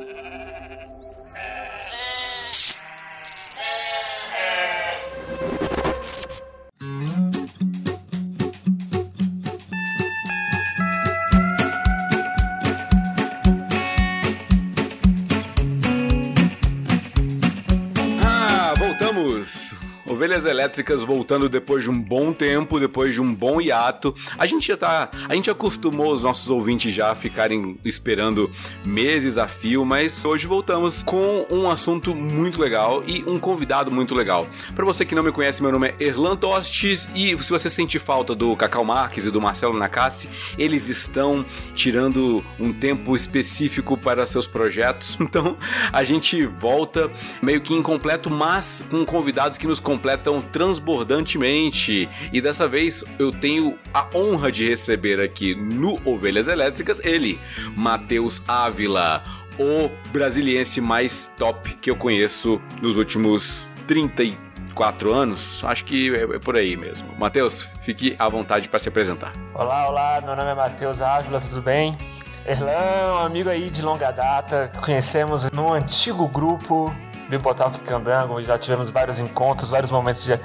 Uh... Ovelhas Elétricas voltando depois de um bom tempo, depois de um bom hiato. A gente já tá. A gente acostumou os nossos ouvintes já a ficarem esperando meses a fio, mas hoje voltamos com um assunto muito legal e um convidado muito legal. Para você que não me conhece, meu nome é Erlan Tostes e se você sente falta do Cacau Marques e do Marcelo Nakassi, eles estão tirando um tempo específico para seus projetos. Então a gente volta meio que incompleto, mas com convidados que nos completam completam transbordantemente. E dessa vez eu tenho a honra de receber aqui no Ovelhas Elétricas ele, Matheus Ávila, o brasiliense mais top que eu conheço nos últimos 34 anos. Acho que é, é por aí mesmo. Matheus, fique à vontade para se apresentar. Olá, olá, meu nome é Matheus Ávila, tudo bem? Erlan, um amigo aí de longa data, conhecemos no antigo grupo Bibotalk Candango, já tivemos vários encontros, vários momentos de,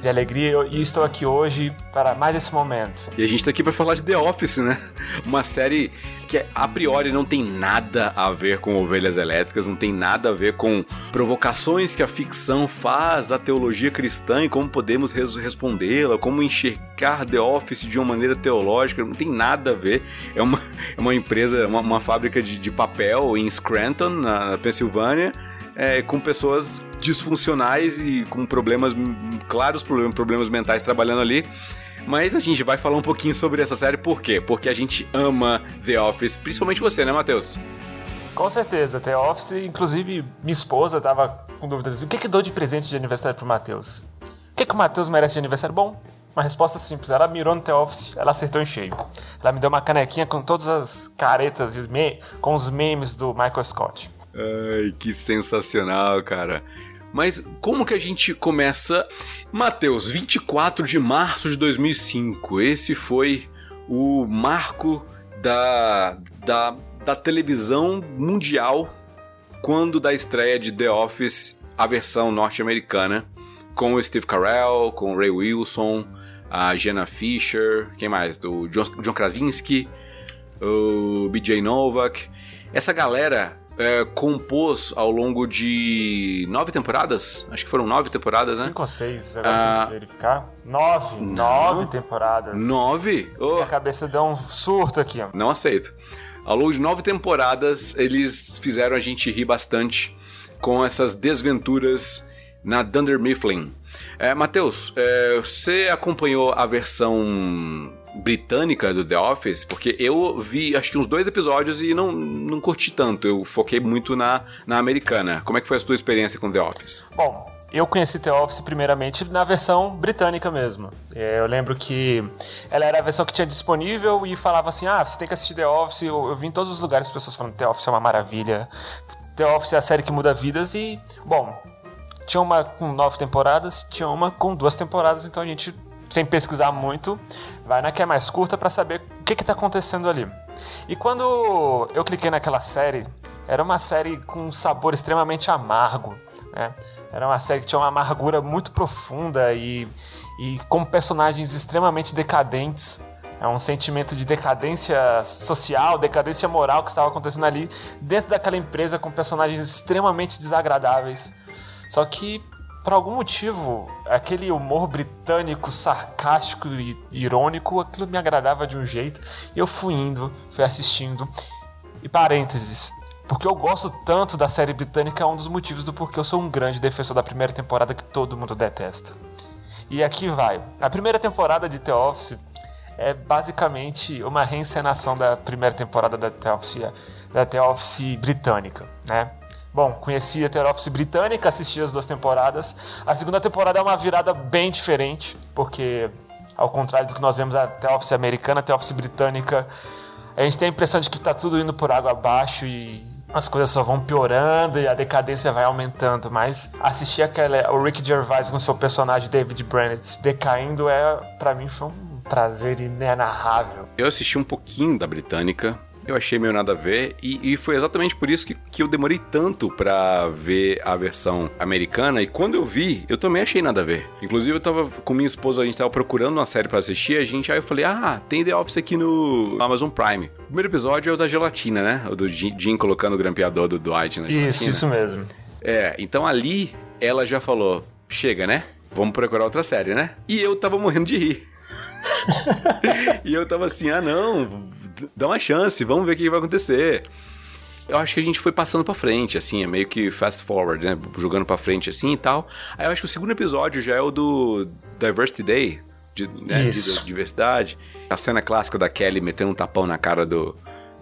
de alegria e estou aqui hoje para mais esse momento. E a gente está aqui para falar de The Office, né? Uma série que a priori não tem nada a ver com ovelhas elétricas, não tem nada a ver com provocações que a ficção faz à teologia cristã e como podemos res respondê-la, como enxergar The Office de uma maneira teológica, não tem nada a ver. É uma, é uma empresa, uma, uma fábrica de, de papel em Scranton, na Pensilvânia é, com pessoas disfuncionais e com problemas, claros problemas, problemas mentais trabalhando ali. Mas a gente vai falar um pouquinho sobre essa série, por quê? Porque a gente ama The Office, principalmente você, né, Matheus? Com certeza, The Office, inclusive minha esposa tava com dúvidas. O que, que dou de presente de aniversário pro Matheus? O que, que o Matheus merece de aniversário? Bom, uma resposta simples. Ela mirou no The Office, ela acertou em cheio. Ela me deu uma canequinha com todas as caretas com os memes do Michael Scott. Ai, que sensacional, cara. Mas como que a gente começa? Mateus, 24 de março de 2005. Esse foi o marco da, da, da televisão mundial quando da estreia de The Office, a versão norte-americana, com o Steve Carell, com o Ray Wilson, a Jenna Fisher, quem mais? Do John, John Krasinski, o BJ Novak. Essa galera é, compôs ao longo de nove temporadas? Acho que foram nove temporadas, né? Cinco ou seis, agora ah, tem que verificar. Nove, não. nove temporadas. Nove? Oh. Minha cabeça deu um surto aqui. Ó. Não aceito. Ao longo de nove temporadas, eles fizeram a gente rir bastante com essas desventuras na Dunder Mifflin. É, Matheus, é, você acompanhou a versão britânica do The Office, porque eu vi acho que uns dois episódios e não, não curti tanto. Eu foquei muito na, na americana. Como é que foi a sua experiência com The Office? Bom, eu conheci The Office primeiramente na versão britânica mesmo. É, eu lembro que ela era a versão que tinha disponível e falava assim: ah, você tem que assistir The Office. Eu, eu vi em todos os lugares pessoas falando: The Office é uma maravilha. The Office é a série que muda vidas e, bom, tinha uma com nove temporadas, tinha uma com duas temporadas, então a gente sem pesquisar muito, vai na que é mais curta para saber o que está acontecendo ali. E quando eu cliquei naquela série, era uma série com um sabor extremamente amargo. Né? Era uma série que tinha uma amargura muito profunda e, e com personagens extremamente decadentes. É um sentimento de decadência social, decadência moral que estava acontecendo ali dentro daquela empresa com personagens extremamente desagradáveis. Só que por algum motivo, aquele humor britânico, sarcástico e irônico, aquilo me agradava de um jeito. Eu fui indo, fui assistindo. E parênteses, porque eu gosto tanto da série britânica é um dos motivos do porquê eu sou um grande defensor da primeira temporada que todo mundo detesta. E aqui vai. A primeira temporada de The Office é basicamente uma reencenação da primeira temporada da The Office, da The Office britânica, né? Bom, conheci a Office britânica, assisti as duas temporadas. A segunda temporada é uma virada bem diferente, porque ao contrário do que nós vemos a The Office americana, a The Office britânica, a gente tem a impressão de que está tudo indo por água abaixo e as coisas só vão piorando e a decadência vai aumentando. Mas assistir aquela, o Rick Gervais com seu personagem David Brennett decaindo é, para mim, foi um prazer inenarrável. Eu assisti um pouquinho da britânica eu achei meio nada a ver. E, e foi exatamente por isso que, que eu demorei tanto pra ver a versão americana. E quando eu vi, eu também achei nada a ver. Inclusive, eu tava com minha esposa, a gente tava procurando uma série para assistir. A gente, aí eu falei, ah, tem The Office aqui no Amazon Prime. O primeiro episódio é o da gelatina, né? O do Jim colocando o grampeador do Dwight na Isso, gelatina. isso mesmo. É, então ali ela já falou: chega, né? Vamos procurar outra série, né? E eu tava morrendo de rir. e eu tava assim: ah, não, dá uma chance, vamos ver o que vai acontecer. Eu acho que a gente foi passando pra frente, assim, é meio que fast forward, né? Jogando pra frente assim e tal. Aí eu acho que o segundo episódio já é o do Diversity Day, de, né, de diversidade. A cena clássica da Kelly metendo um tapão na cara do,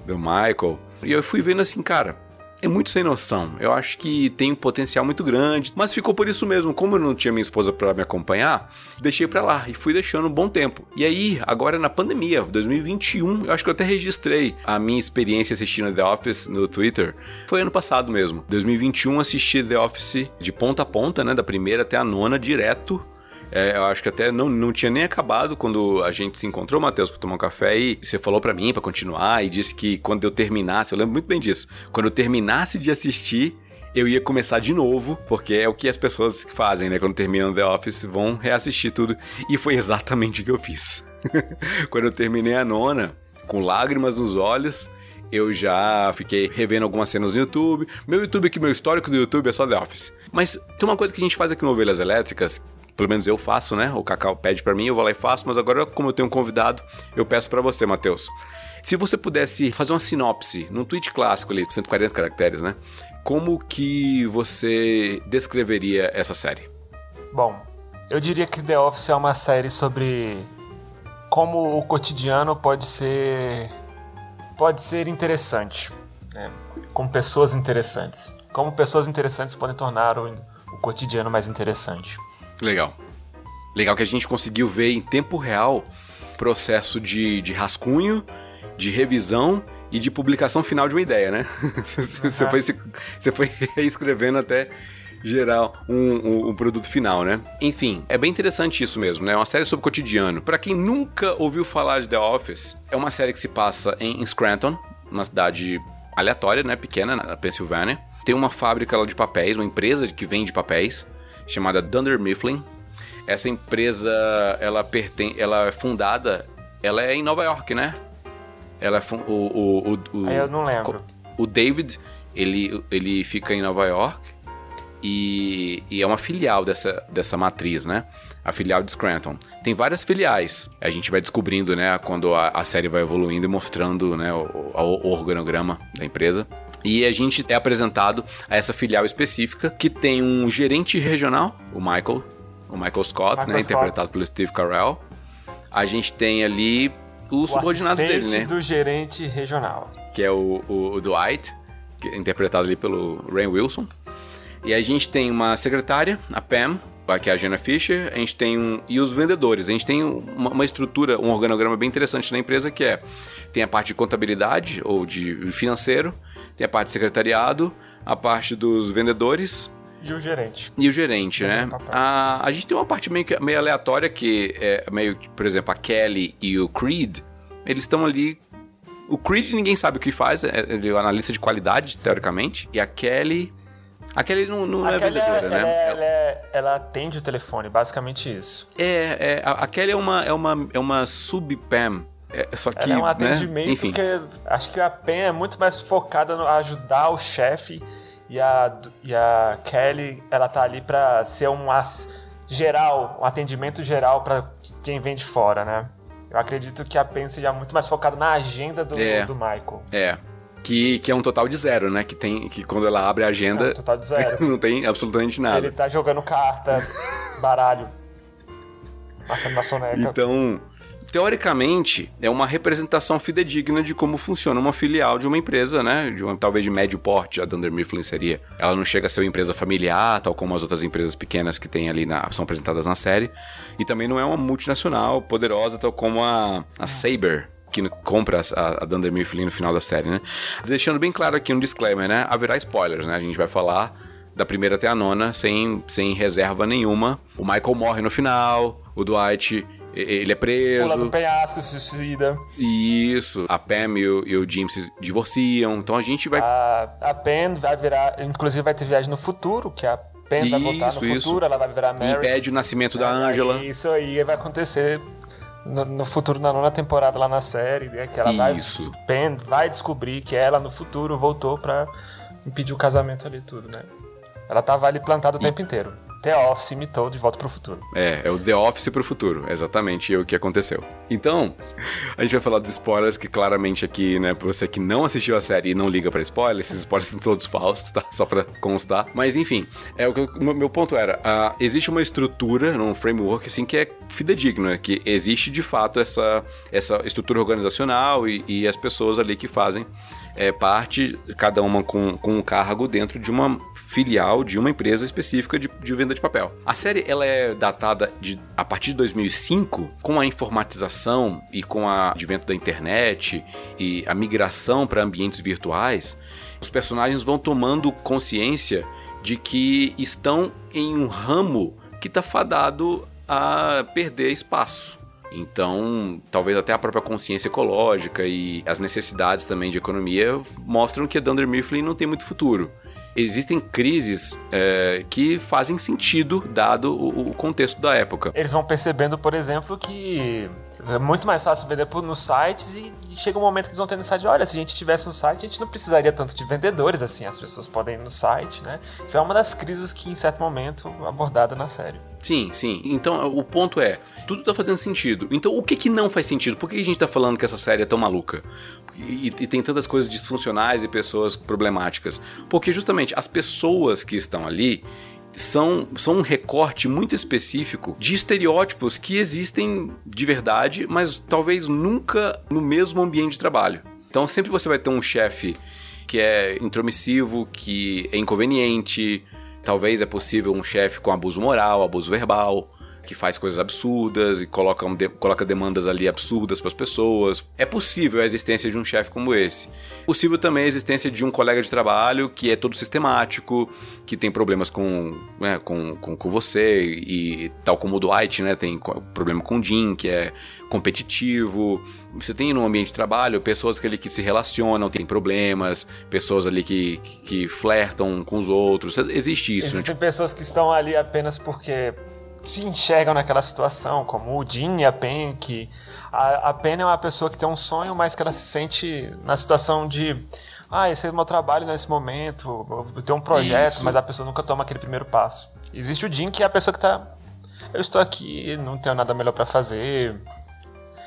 do Michael. E eu fui vendo assim, cara, é muito sem noção. Eu acho que tem um potencial muito grande, mas ficou por isso mesmo. Como eu não tinha minha esposa para me acompanhar, deixei para lá e fui deixando um bom tempo. E aí, agora na pandemia, 2021, eu acho que eu até registrei a minha experiência assistindo The Office no Twitter. Foi ano passado mesmo. 2021 assisti The Office de ponta a ponta, né, da primeira até a nona direto é, eu acho que até não, não tinha nem acabado quando a gente se encontrou, Matheus, pra tomar um café e você falou para mim para continuar e disse que quando eu terminasse, eu lembro muito bem disso, quando eu terminasse de assistir, eu ia começar de novo, porque é o que as pessoas fazem, né? Quando terminam The Office, vão reassistir tudo. E foi exatamente o que eu fiz. quando eu terminei a nona, com lágrimas nos olhos, eu já fiquei revendo algumas cenas no YouTube. Meu YouTube aqui, meu histórico do YouTube é só The Office. Mas tem uma coisa que a gente faz aqui no Ovelhas Elétricas pelo menos eu faço, né? O Cacau pede para mim, eu vou lá e faço, mas agora, como eu tenho um convidado, eu peço para você, Matheus. Se você pudesse fazer uma sinopse num tweet clássico ali, 140 caracteres, né? Como que você descreveria essa série? Bom, eu diria que The Office é uma série sobre como o cotidiano pode ser pode ser interessante, né? com pessoas interessantes. Como pessoas interessantes podem tornar o, o cotidiano mais interessante. Legal. Legal que a gente conseguiu ver em tempo real processo de, de rascunho, de revisão e de publicação final de uma ideia, né? Você uhum. foi, você foi reescrevendo até gerar um, um, um, produto final, né? Enfim, é bem interessante isso mesmo, né? É uma série sobre o cotidiano. Para quem nunca ouviu falar de The Office, é uma série que se passa em Scranton, uma cidade aleatória, né? Pequena, na Pensilvânia. Tem uma fábrica lá de papéis, uma empresa que vende papéis chamada Dunder Mifflin. Essa empresa, ela pertence, ela é fundada, ela é em Nova York, né? Ela é o, o, o, o eu não lembro. O David, ele, ele fica em Nova York e, e é uma filial dessa, dessa matriz, né? a filial de Scranton. Tem várias filiais. A gente vai descobrindo, né, quando a, a série vai evoluindo e mostrando, né, o, o, organograma da empresa. E a gente é apresentado a essa filial específica que tem um gerente regional, o Michael, o Michael Scott, Michael né, Scott. interpretado pelo Steve Carell. A gente tem ali os subordinados dele, né? do gerente regional. Que é o, o, o Dwight, é interpretado ali pelo Rain Wilson. E a gente tem uma secretária, a Pam, que é a Jenna Fischer, a gente tem um, e os vendedores. A gente tem uma, uma, estrutura, um organograma bem interessante na empresa que é tem a parte de contabilidade ou de financeiro, tem a parte de secretariado, a parte dos vendedores e o gerente. E o gerente, né? A, a gente tem uma parte meio, meio aleatória que é meio, por exemplo, a Kelly e o Creed, eles estão ali. O Creed ninguém sabe o que faz, é, ele é o analista de qualidade, teoricamente. E a Kelly a Kelly não, não é vendedora, né? Ela, ela, é, ela, atende o telefone, basicamente isso. É, é a, a Kelly é uma, é uma, é uma sub-PAM. É, só que, é um né, atendimento né? Enfim. que acho que a PAM é muito mais focada no ajudar o chefe e a, e a Kelly, ela tá ali para ser um geral, um atendimento geral para quem vem de fora, né? Eu acredito que a PEN seja muito mais focada na agenda do, é, do Michael. É, que, que é um total de zero, né? Que tem que quando ela abre a agenda. É um total de zero. não tem absolutamente nada. Ele tá jogando carta, baralho. Soneca. Então, teoricamente, é uma representação fidedigna de como funciona uma filial de uma empresa, né? De uma, talvez de médio porte, a Dunder Mifflin seria. Ela não chega a ser uma empresa familiar, tal como as outras empresas pequenas que tem ali na, são apresentadas na série. E também não é uma multinacional poderosa, tal como a, a Saber, que compra a, a Dunder Mifflin no final da série, né? Deixando bem claro aqui um disclaimer, né? Haverá spoilers, né? A gente vai falar da primeira até a nona sem, sem reserva nenhuma. O Michael morre no final, o Dwight ele é preso. Pula do penhasco, se suicida. Isso. A Pam e o, e o Jim se divorciam. Então a gente vai. A, a Pen vai virar. Inclusive vai ter viagem no futuro, que a Pen vai voltar no Isso, futuro, isso. ela vai virar Mary. Impede o nascimento da Angela. Isso aí vai acontecer no, no futuro, na nona temporada lá na série, né? Que ela Isso. vai. Pen vai descobrir que ela no futuro voltou pra impedir o casamento ali, tudo, né? Ela tava ali plantada o tempo inteiro. The Office imitou de volta pro futuro. É, é o The Office pro futuro. É exatamente o que aconteceu. Então, a gente vai falar dos spoilers, que claramente aqui, né, pra você que não assistiu a série e não liga pra spoilers, esses spoilers são todos falsos, tá? Só pra constar. Mas enfim, é o que eu- o meu ponto era: existe uma estrutura, um framework, assim, que é fidedigno, né? Que existe de fato essa, essa estrutura organizacional e, e as pessoas ali que fazem é, parte, cada uma com, com um cargo dentro de uma filial de uma empresa específica de, de venda de papel. A série ela é datada de, a partir de 2005, com a informatização e com o advento da internet e a migração para ambientes virtuais, os personagens vão tomando consciência de que estão em um ramo que está fadado a perder espaço. Então, talvez até a própria consciência ecológica e as necessidades também de economia mostram que a Dunder Mifflin não tem muito futuro. Existem crises é, que fazem sentido dado o, o contexto da época. Eles vão percebendo, por exemplo, que é muito mais fácil vender nos sites e chega um momento que eles vão ter necessidade de, olha, se a gente tivesse um site, a gente não precisaria tanto de vendedores, assim, as pessoas podem ir no site, né? Isso é uma das crises que, em certo momento, abordada na série. Sim, sim. Então o ponto é, tudo tá fazendo sentido. Então o que que não faz sentido? Por que a gente tá falando que essa série é tão maluca? E, e tem tantas coisas disfuncionais e pessoas problemáticas? Porque justamente as pessoas que estão ali são, são um recorte muito específico de estereótipos que existem de verdade, mas talvez nunca no mesmo ambiente de trabalho. Então sempre você vai ter um chefe que é intromissivo, que é inconveniente, talvez é possível um chefe com abuso moral, abuso verbal, que faz coisas absurdas e coloca, de- coloca demandas ali absurdas para as pessoas. É possível a existência de um chefe como esse. Possível também a existência de um colega de trabalho que é todo sistemático, que tem problemas com, né, com, com, com você, e tal como o Dwight, né, tem problema com o Jim, que é competitivo. Você tem no ambiente de trabalho pessoas que ali que se relacionam, tem problemas, pessoas ali que, que, flertam com os outros. Existe isso, né? Existem pessoas que estão ali apenas porque se enxergam naquela situação, como o Jim e a Pen, que a, a Pen é uma pessoa que tem um sonho, mas que ela se sente na situação de ah, esse é o meu trabalho nesse momento, eu tenho um projeto, Isso. mas a pessoa nunca toma aquele primeiro passo. Existe o Jim, que é a pessoa que tá eu estou aqui, não tenho nada melhor pra fazer.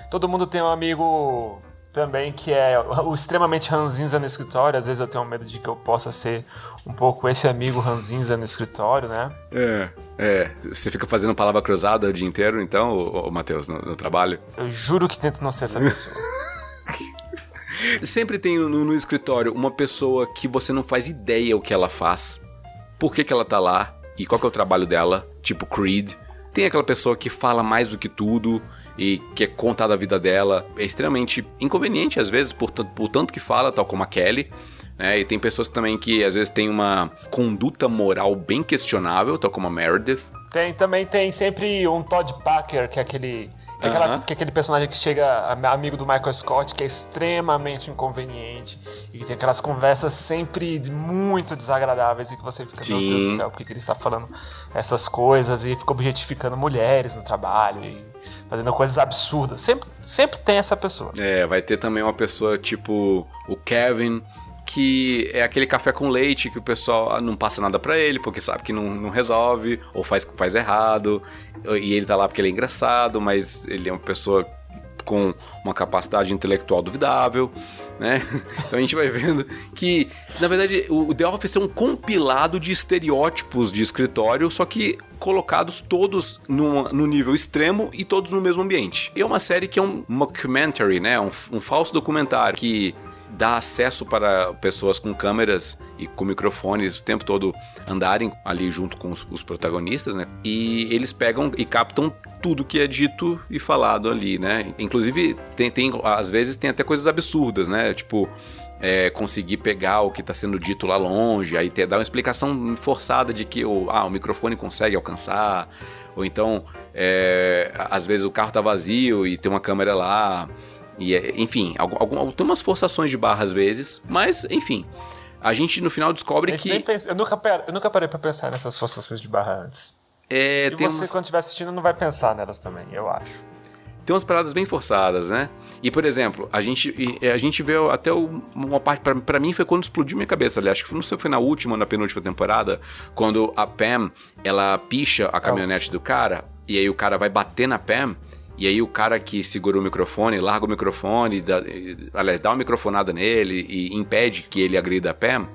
Todo mundo tem um amigo também que é o extremamente ranzinza no escritório. Às vezes eu tenho medo de que eu possa ser um pouco esse amigo ranzinza no escritório, né? É, é. Você fica fazendo palavra cruzada o dia inteiro, então, ô, ô, Matheus, no, no trabalho? Eu juro que tento não ser essa pessoa. Sempre tem no, no escritório uma pessoa que você não faz ideia o que ela faz, por que, que ela tá lá e qual que é o trabalho dela, tipo Creed. Tem aquela pessoa que fala mais do que tudo e quer contar da vida dela. É extremamente inconveniente, às vezes, por, tanto- por tanto que fala, tal como a Kelly. Né? E tem pessoas também que, às vezes, têm uma conduta moral bem questionável, tal como a Meredith. Tem, também tem sempre um Todd Packer, que é aquele. Que é, aquela- que é aquele personagem que chega, am- amigo do Michael Scott, que é extremamente inconveniente e que tem aquelas conversas sempre muito desagradáveis e que você fica, meu Deus Sim. do céu, por que, que ele está falando essas coisas e fica objetificando mulheres no trabalho e fazendo coisas absurdas. Sempre, sempre tem essa pessoa. É, vai ter também uma pessoa tipo o Kevin, que é aquele café com leite que o pessoal ah, não passa nada pra ele, porque sabe que não, não resolve, ou faz, faz errado, e ele tá lá porque ele é engraçado, mas ele é uma pessoa com uma capacidade intelectual duvidável, né? Então a gente vai vendo que, na verdade, o The Office é um compilado de estereótipos de escritório, só que colocados todos numa- no nível extremo e todos no mesmo ambiente. E é uma série que é um mockumentary, né? Um, um falso documentário que dá acesso para pessoas com câmeras e com microfones o tempo todo andarem ali junto com os, os protagonistas, né? E eles pegam e captam tudo que é dito e falado ali, né? Inclusive, tem, tem às vezes tem até coisas absurdas, né? Tipo, é, conseguir pegar o que está sendo dito lá longe, aí ter, dar uma explicação forçada de que o, ah, o microfone consegue alcançar, ou então, é, às vezes o carro está vazio e tem uma câmera lá, e é, enfim, algum, tem umas forçações de barra às vezes, mas enfim. A gente no final descobre que. Pensa, eu, nunca, eu nunca parei para pensar nessas forçações de barra antes. É, e você, umas... quando estiver assistindo, não vai pensar nelas também, eu acho. Tem umas paradas bem forçadas, né? E, por exemplo, a gente, a gente vê até uma parte, para mim, foi quando explodiu minha cabeça, aliás, acho que não sei se foi na última ou na penúltima temporada, quando a Pam, ela picha a caminhonete do cara, e aí o cara vai bater na Pam, e aí o cara que segura o microfone, larga o microfone, dá, aliás, dá uma microfonada nele e impede que ele agrida a Pam.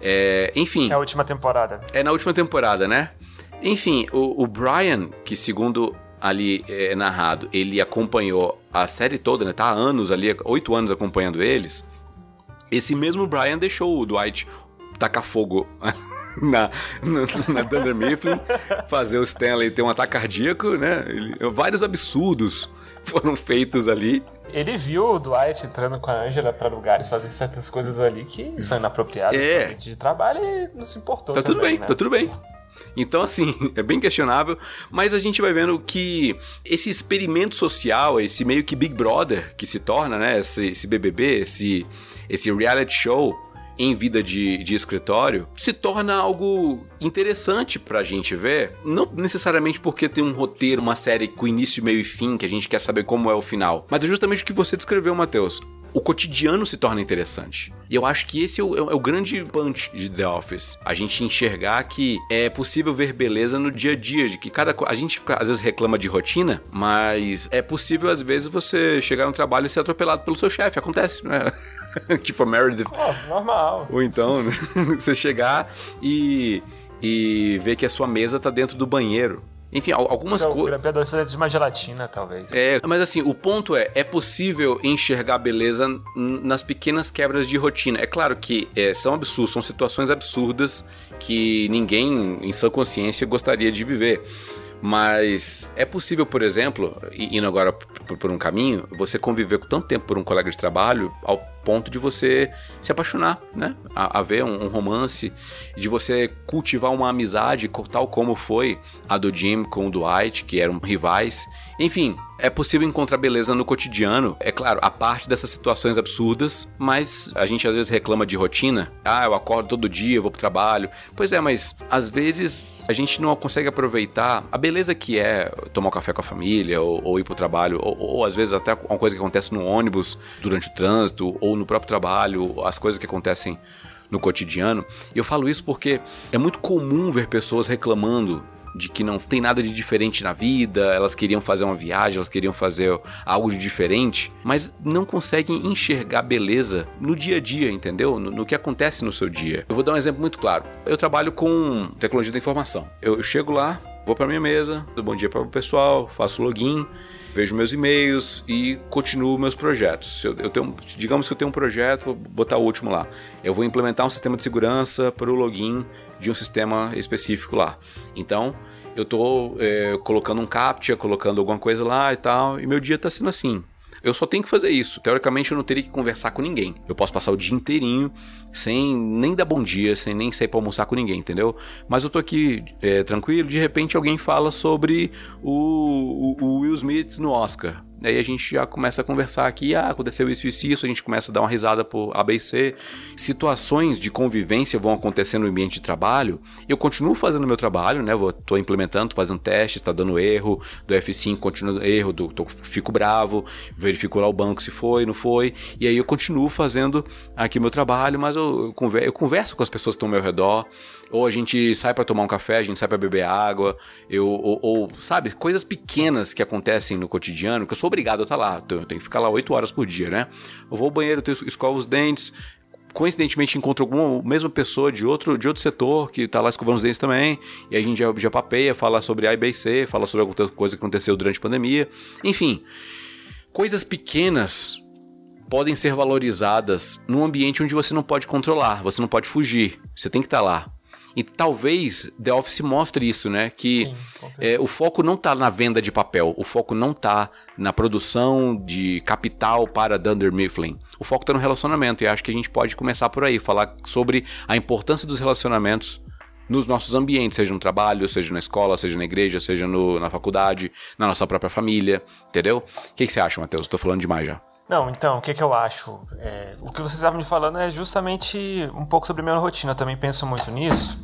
É, enfim. É a última temporada. É na última temporada, né? Enfim, o, o Brian, que segundo ali é narrado, ele acompanhou a série toda, né? Tá há anos ali, oito anos acompanhando eles. Esse mesmo Brian deixou o Dwight tacar fogo na, na, na Dunder Mifflin, fazer o Stanley ter um ataque cardíaco, né? Ele, vários absurdos foram feitos ali. Ele viu o Dwight entrando com a Angela para lugares, fazendo certas coisas ali que são inapropriadas é. de trabalho e não se importou. Tá também, tudo bem, né? tá tudo bem. Então, assim, é bem questionável, mas a gente vai vendo que esse experimento social, esse meio que Big Brother que se torna, né? Esse, esse BBB, esse, esse reality show, em vida de, de escritório se torna algo interessante pra gente ver. Não necessariamente porque tem um roteiro, uma série com início, meio e fim, que a gente quer saber como é o final. Mas é justamente o que você descreveu, Matheus o cotidiano se torna interessante. E eu acho que esse é o, é o, grande punch de The Office. A gente enxergar que é possível ver beleza no dia a dia, de que cada a gente fica, às vezes reclama de rotina, mas é possível às vezes você chegar no trabalho e ser atropelado pelo seu chefe, acontece, né? tipo a Meredith. Oh, normal. Ou então, você chegar e, e ver que a sua mesa tá dentro do banheiro. Enfim, algumas coisas. O grampeador precisa de uma gelatina, talvez. É, mas assim, o ponto é: é possível enxergar beleza nas pequenas quebras de rotina. É claro que é, são absurdos, são situações absurdas que ninguém, em sua consciência, gostaria de viver. Mas é possível, por exemplo, indo agora por, um caminho, você conviver com tanto tempo por um colega de trabalho ao ponto de você se apaixonar, né? A, a ver um, um, romance, de você cultivar uma amizade, tal como foi a do Jim com o Dwight, que eram rivais. Enfim, é possível encontrar beleza no cotidiano, é claro, a parte dessas situações absurdas, mas a gente às vezes reclama de rotina. Ah, eu acordo todo dia, eu vou pro trabalho. Pois é, mas às vezes a gente não consegue aproveitar a beleza que é tomar um café com a família, ou, ou ir pro trabalho, ou, ou, às vezes até uma coisa que acontece no ônibus durante o trânsito, ou no próprio trabalho, as coisas que acontecem no cotidiano. E eu falo isso porque é muito comum ver pessoas reclamando de que não tem nada de diferente na vida, elas queriam fazer uma viagem, elas queriam fazer algo de diferente, mas não conseguem enxergar beleza no dia a dia, entendeu? No, no que acontece no seu dia. Eu vou dar um exemplo muito claro. Eu trabalho com tecnologia da informação. Eu, eu chego lá, vou para minha mesa, dou bom dia para o pessoal, faço login, vejo meus e-mails e continuo meus projetos. Eu, eu, tenho, digamos que eu tenho um projeto, vou botar o último lá. Eu vou implementar um sistema de segurança para o login de um sistema específico lá. Então, eu estou é, colocando um captcha, colocando alguma coisa lá e tal, e meu dia está sendo assim. Eu só tenho que fazer isso. Teoricamente, eu não teria que conversar com ninguém. Eu posso passar o dia inteirinho sem nem dar bom dia, sem nem sair pra almoçar com ninguém, entendeu? Mas eu tô aqui é, tranquilo, de repente alguém fala sobre o, o, o Will Smith no Oscar. Aí a gente já começa a conversar aqui, ah, aconteceu isso, isso, isso, a gente começa a dar uma risada por ABC. Situações de convivência vão acontecer no ambiente de trabalho. Eu continuo fazendo meu trabalho, né? Vou, tô implementando, tô fazendo testes, tá dando erro, do F5 continua erro, do, tô, fico bravo, verifico lá o banco se foi, não foi. E aí eu continuo fazendo aqui meu trabalho, mas eu, eu, converso, eu converso com as pessoas que estão ao meu redor. Ou a gente sai para tomar um café, a gente sai para beber água, eu, ou, ou, sabe, coisas pequenas que acontecem no cotidiano, que eu sou obrigado a estar lá, eu tenho que ficar lá 8 horas por dia, né? Eu vou ao banheiro, eu escovo os dentes, coincidentemente encontro alguma mesma pessoa de outro, de outro setor que está lá escovando os dentes também, e a gente já, já papeia, fala sobre A e B e C, fala sobre alguma coisa que aconteceu durante a pandemia, enfim, coisas pequenas podem ser valorizadas num ambiente onde você não pode controlar, você não pode fugir, você tem que estar tá lá. E talvez The Office mostre isso, né? Que Sim, é, o foco não tá na venda de papel, o foco não tá na produção de capital para Dunder Mifflin. O foco tá no relacionamento e acho que a gente pode começar por aí, falar sobre a importância dos relacionamentos nos nossos ambientes, seja no trabalho, seja na escola, seja na igreja, seja no, na faculdade, na nossa própria família, entendeu? O que, que você acha, Matheus? Estou falando demais já. Não, então, o que, que eu acho? É, o que vocês estavam me falando é justamente um pouco sobre a minha rotina. Eu também penso muito nisso.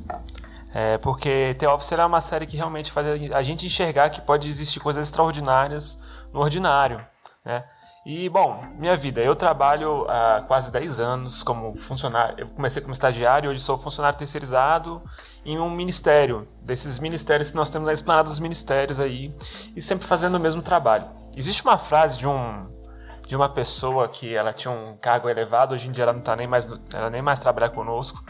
É, porque The Office é uma série que realmente faz a gente enxergar que pode existir coisas extraordinárias no ordinário, né? E, bom, minha vida, eu trabalho há quase 10 anos como funcionário. Eu comecei como estagiário, hoje sou funcionário terceirizado em um ministério, desses ministérios que nós temos na esplanada dos ministérios aí, e sempre fazendo o mesmo trabalho. Existe uma frase de um de uma pessoa que ela tinha um cargo elevado, hoje em dia ela não tá nem mais ela nem mais trabalha conosco.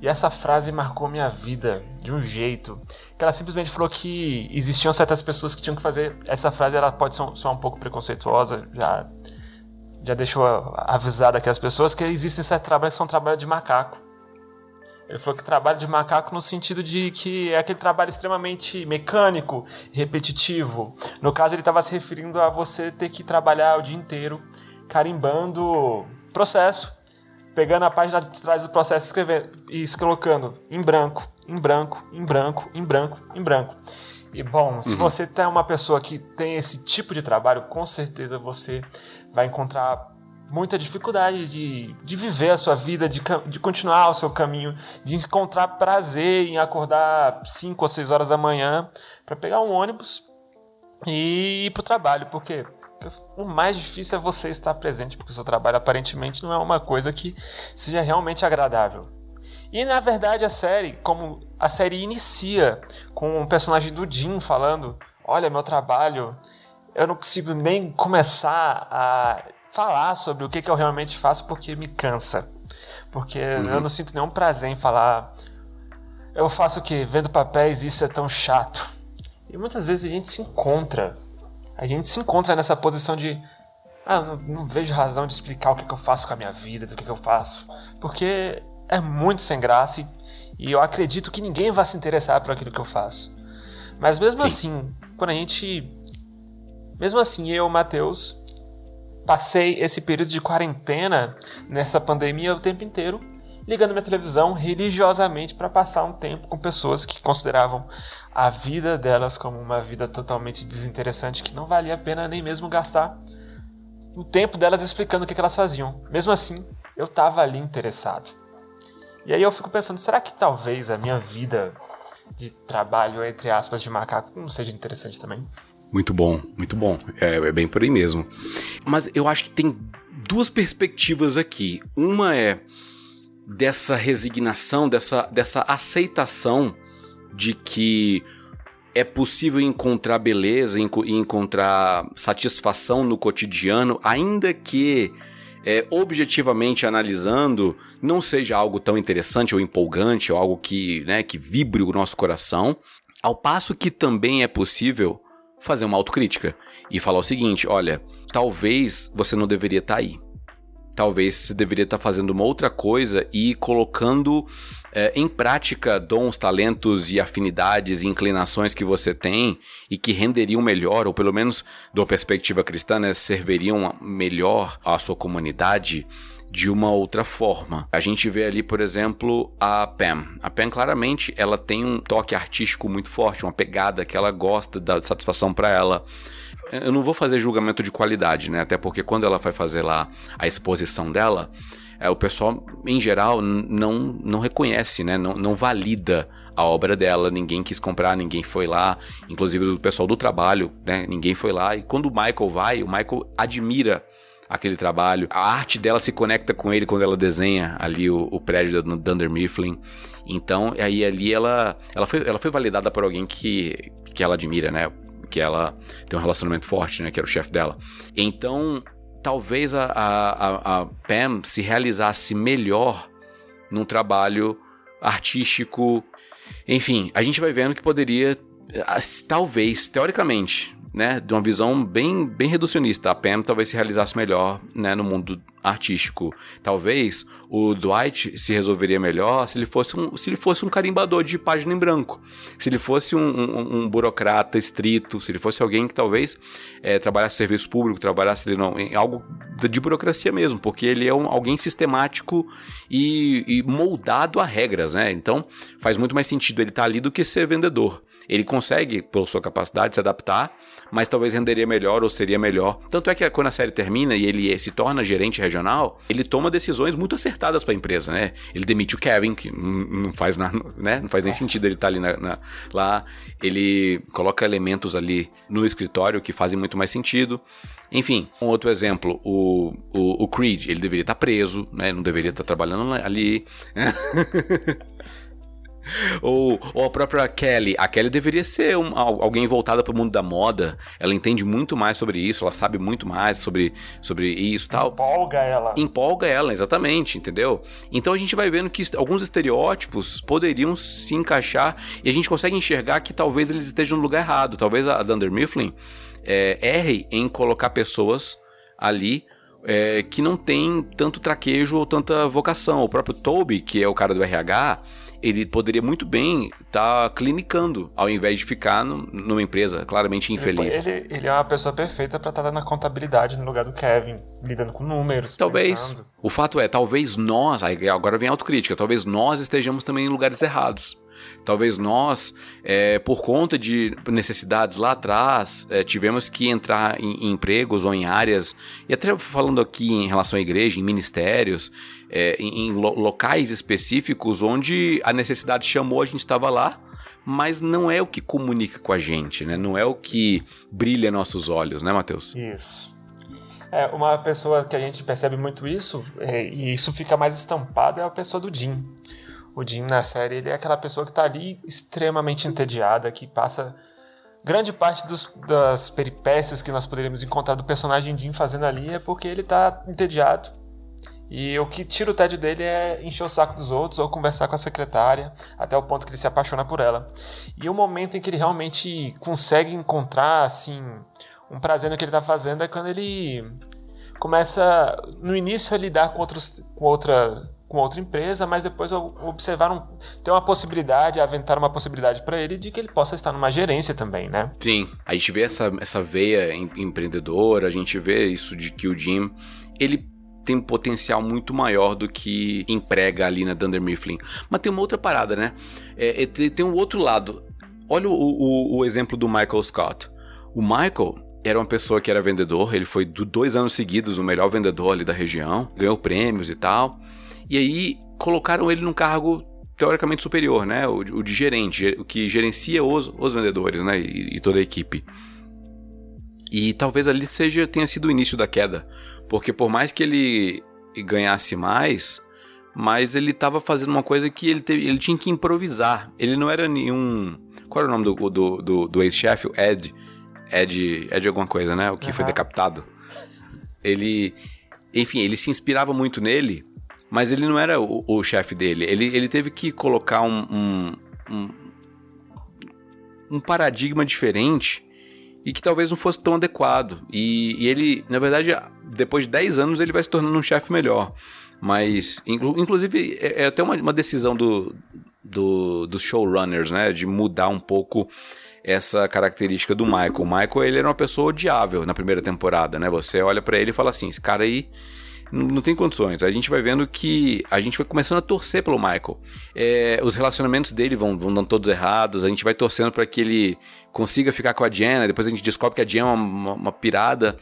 E essa frase marcou minha vida de um jeito que ela simplesmente falou que existiam certas pessoas que tinham que fazer essa frase, ela pode ser um, um pouco preconceituosa, já já deixou avisado aqui as pessoas que existem certos trabalhos que são trabalhos de macaco. Ele falou que trabalho de macaco no sentido de que é aquele trabalho extremamente mecânico, repetitivo. No caso, ele estava se referindo a você ter que trabalhar o dia inteiro carimbando processo, pegando a página de trás do processo escrevendo, e colocando em branco, em branco, em branco, em branco, em branco. E bom, se uhum. você tem uma pessoa que tem esse tipo de trabalho, com certeza você vai encontrar muita dificuldade de, de viver a sua vida, de, de continuar o seu caminho, de encontrar prazer em acordar 5 ou 6 horas da manhã para pegar um ônibus e ir para o trabalho. Porque o mais difícil é você estar presente, porque o seu trabalho aparentemente não é uma coisa que seja realmente agradável. E na verdade a série, como a série inicia com o personagem do Jim falando: Olha, meu trabalho, eu não consigo nem começar a falar sobre o que, que eu realmente faço porque me cansa. Porque uhum. eu não sinto nenhum prazer em falar. Eu faço o quê? Vendo papéis isso é tão chato. E muitas vezes a gente se encontra. A gente se encontra nessa posição de. Ah, não, não vejo razão de explicar o que, que eu faço com a minha vida, do que, que eu faço. Porque é muito sem graça e, e eu acredito que ninguém vai se interessar por aquilo que eu faço. Mas mesmo Sim. assim, quando a gente. Mesmo assim, eu, Matheus, passei esse período de quarentena nessa pandemia o tempo inteiro ligando minha televisão religiosamente para passar um tempo com pessoas que consideravam a vida delas como uma vida totalmente desinteressante que não valia a pena nem mesmo gastar o tempo delas explicando o que elas faziam. Mesmo assim, eu estava ali interessado. E aí eu fico pensando, será que talvez a minha vida de trabalho, entre aspas, de macaco não seja interessante também? Muito bom, muito bom. É, é bem por aí mesmo. Mas eu acho que tem duas perspectivas aqui. Uma é dessa resignação, dessa, dessa aceitação de que é possível encontrar beleza e encontrar satisfação no cotidiano, ainda que é, objetivamente analisando não seja algo tão interessante ou empolgante ou algo que, né, que vibre o nosso coração. Ao passo que também é possível fazer uma autocrítica e falar o seguinte: olha, talvez você não deveria estar tá aí. Talvez você deveria estar tá fazendo uma outra coisa e colocando é, em prática dons, talentos e afinidades e inclinações que você tem e que renderiam melhor, ou pelo menos de uma perspectiva cristã, né, serviriam melhor à sua comunidade de uma outra forma. A gente vê ali, por exemplo, a Pam. A Pam claramente ela tem um toque artístico muito forte, uma pegada que ela gosta da satisfação para ela. Eu não vou fazer julgamento de qualidade, né? Até porque quando ela vai fazer lá a exposição dela, é, o pessoal, em geral, não, não reconhece, né? Não, não valida a obra dela. Ninguém quis comprar, ninguém foi lá. Inclusive o pessoal do trabalho, né? Ninguém foi lá. E quando o Michael vai, o Michael admira aquele trabalho. A arte dela se conecta com ele quando ela desenha ali o, o prédio da Dunder Mifflin. Então, aí ali ela, ela, foi, ela foi validada por alguém que, que ela admira, né? Que ela tem um relacionamento forte, né? Que era o chefe dela. Então, talvez a, a, a Pam se realizasse melhor num trabalho artístico. Enfim, a gente vai vendo que poderia, talvez, teoricamente, né, de uma visão bem, bem reducionista. A Pam talvez se realizasse melhor, né, no mundo artístico. Talvez o Dwight se resolveria melhor se ele fosse um, se ele fosse um carimbador de página em branco. Se ele fosse um, um, um burocrata estrito, se ele fosse alguém que talvez é, trabalhasse serviço público, trabalhasse não, em algo de burocracia mesmo, porque ele é um, alguém sistemático e, e moldado a regras, né? Então faz muito mais sentido ele estar tá ali do que ser vendedor. Ele consegue, pela sua capacidade, se adaptar, mas talvez renderia melhor ou seria melhor. Tanto é que quando a série termina e ele se torna gerente regional, ele toma decisões muito acertadas para a empresa, né? Ele demite o Kevin, que não faz, na, né? não faz nem sentido ele estar tá ali na, na, lá. Ele coloca elementos ali no escritório que fazem muito mais sentido. Enfim, um outro exemplo, o, o, o Creed, ele deveria estar tá preso, né? Não deveria estar tá trabalhando ali. ou, ou a própria Kelly. A Kelly deveria ser um, alguém voltada para o mundo da moda. Ela entende muito mais sobre isso, ela sabe muito mais sobre, sobre isso tal. Empolga ela. Empolga ela, exatamente, entendeu? Então a gente vai vendo que alguns estereótipos poderiam se encaixar e a gente consegue enxergar que talvez eles estejam no lugar errado. Talvez a Dunder Mifflin é, erre em colocar pessoas ali é, que não tem tanto traquejo ou tanta vocação. O próprio Toby, que é o cara do RH, ele poderia muito bem estar tá clinicando, ao invés de ficar no, numa empresa claramente infeliz. Ele, ele é uma pessoa perfeita para estar tá na contabilidade no lugar do Kevin, lidando com números. Talvez. Pensando. O fato é, talvez nós, agora vem a autocrítica, talvez nós estejamos também em lugares errados. Talvez nós, é, por conta de necessidades lá atrás, é, tivemos que entrar em, em, empregos ou em áreas, e até falando aqui em relação à igreja, em ministérios, é, em, em lo locais específicos onde a necessidade chamou, a gente estava lá, mas não é o que comunica com a gente, né? Não é o que brilha nossos olhos, né, Matheus? Isso. É, uma pessoa que a gente percebe muito isso, é, e isso fica mais estampado, é a pessoa do Jim. O Jim na série ele é aquela pessoa que está ali extremamente entediada, que passa grande parte dos, das peripécias que nós poderíamos encontrar do personagem Jim fazendo ali é porque ele está entediado. E o que tira o tédio dele é encher o saco dos outros ou conversar com a secretária, até o ponto que ele se apaixona por ela. E o momento em que ele realmente consegue encontrar assim um prazer no que ele está fazendo é quando ele começa no início a lidar com outros com outra com outra empresa, mas depois observaram ter uma possibilidade, aventar uma possibilidade para ele de que ele possa estar numa gerência também, né? Sim, a gente vê essa, essa veia empreendedora, a gente vê isso de que o Jim, ele tem um potencial muito maior do que emprega ali na Dunder Mifflin. Mas tem uma outra parada, né? É, é, tem um outro lado. Olha o, o, o exemplo do Michael Scott. O Michael, era uma pessoa que era vendedor, ele foi dois anos seguidos o melhor vendedor ali da região, ganhou prêmios e tal. E aí colocaram ele num cargo teoricamente superior, né? O, o de gerente, o que gerencia os, os vendedores, né? E, e, toda a equipe. E talvez ali seja tenha sido o início da queda, porque por mais que ele ganhasse mais, mas ele estava fazendo uma coisa que ele, teve, ele tinha que improvisar. Ele não era nenhum. Qual era o nome do, do, do, do ex-chefe? Ed. Ed. Ed alguma coisa, né? O que uhum. foi decapitado. Ele. Enfim, ele se inspirava muito nele mas ele não era o, o chefe dele. Ele, ele teve que colocar um, um, um, um paradigma diferente e que talvez não fosse tão adequado. E, e, ele, na verdade, depois de 10 anos, ele vai se tornando um chefe melhor. Mas, inclusive, é, é até uma, uma decisão do, do, dos showrunners, né? De mudar um pouco essa característica do Michael. O Michael, ele era uma pessoa odiável na primeira temporada, né? Você olha para ele e fala assim, esse cara aí não tem condições. A gente vai vendo que a gente vai começando a torcer pelo Michael. É, os relacionamentos dele vão, vão dando todos errados, a gente vai torcendo para que ele consiga ficar com a Jenna, depois a gente descobre que a Jenna é uma, uma, pirada.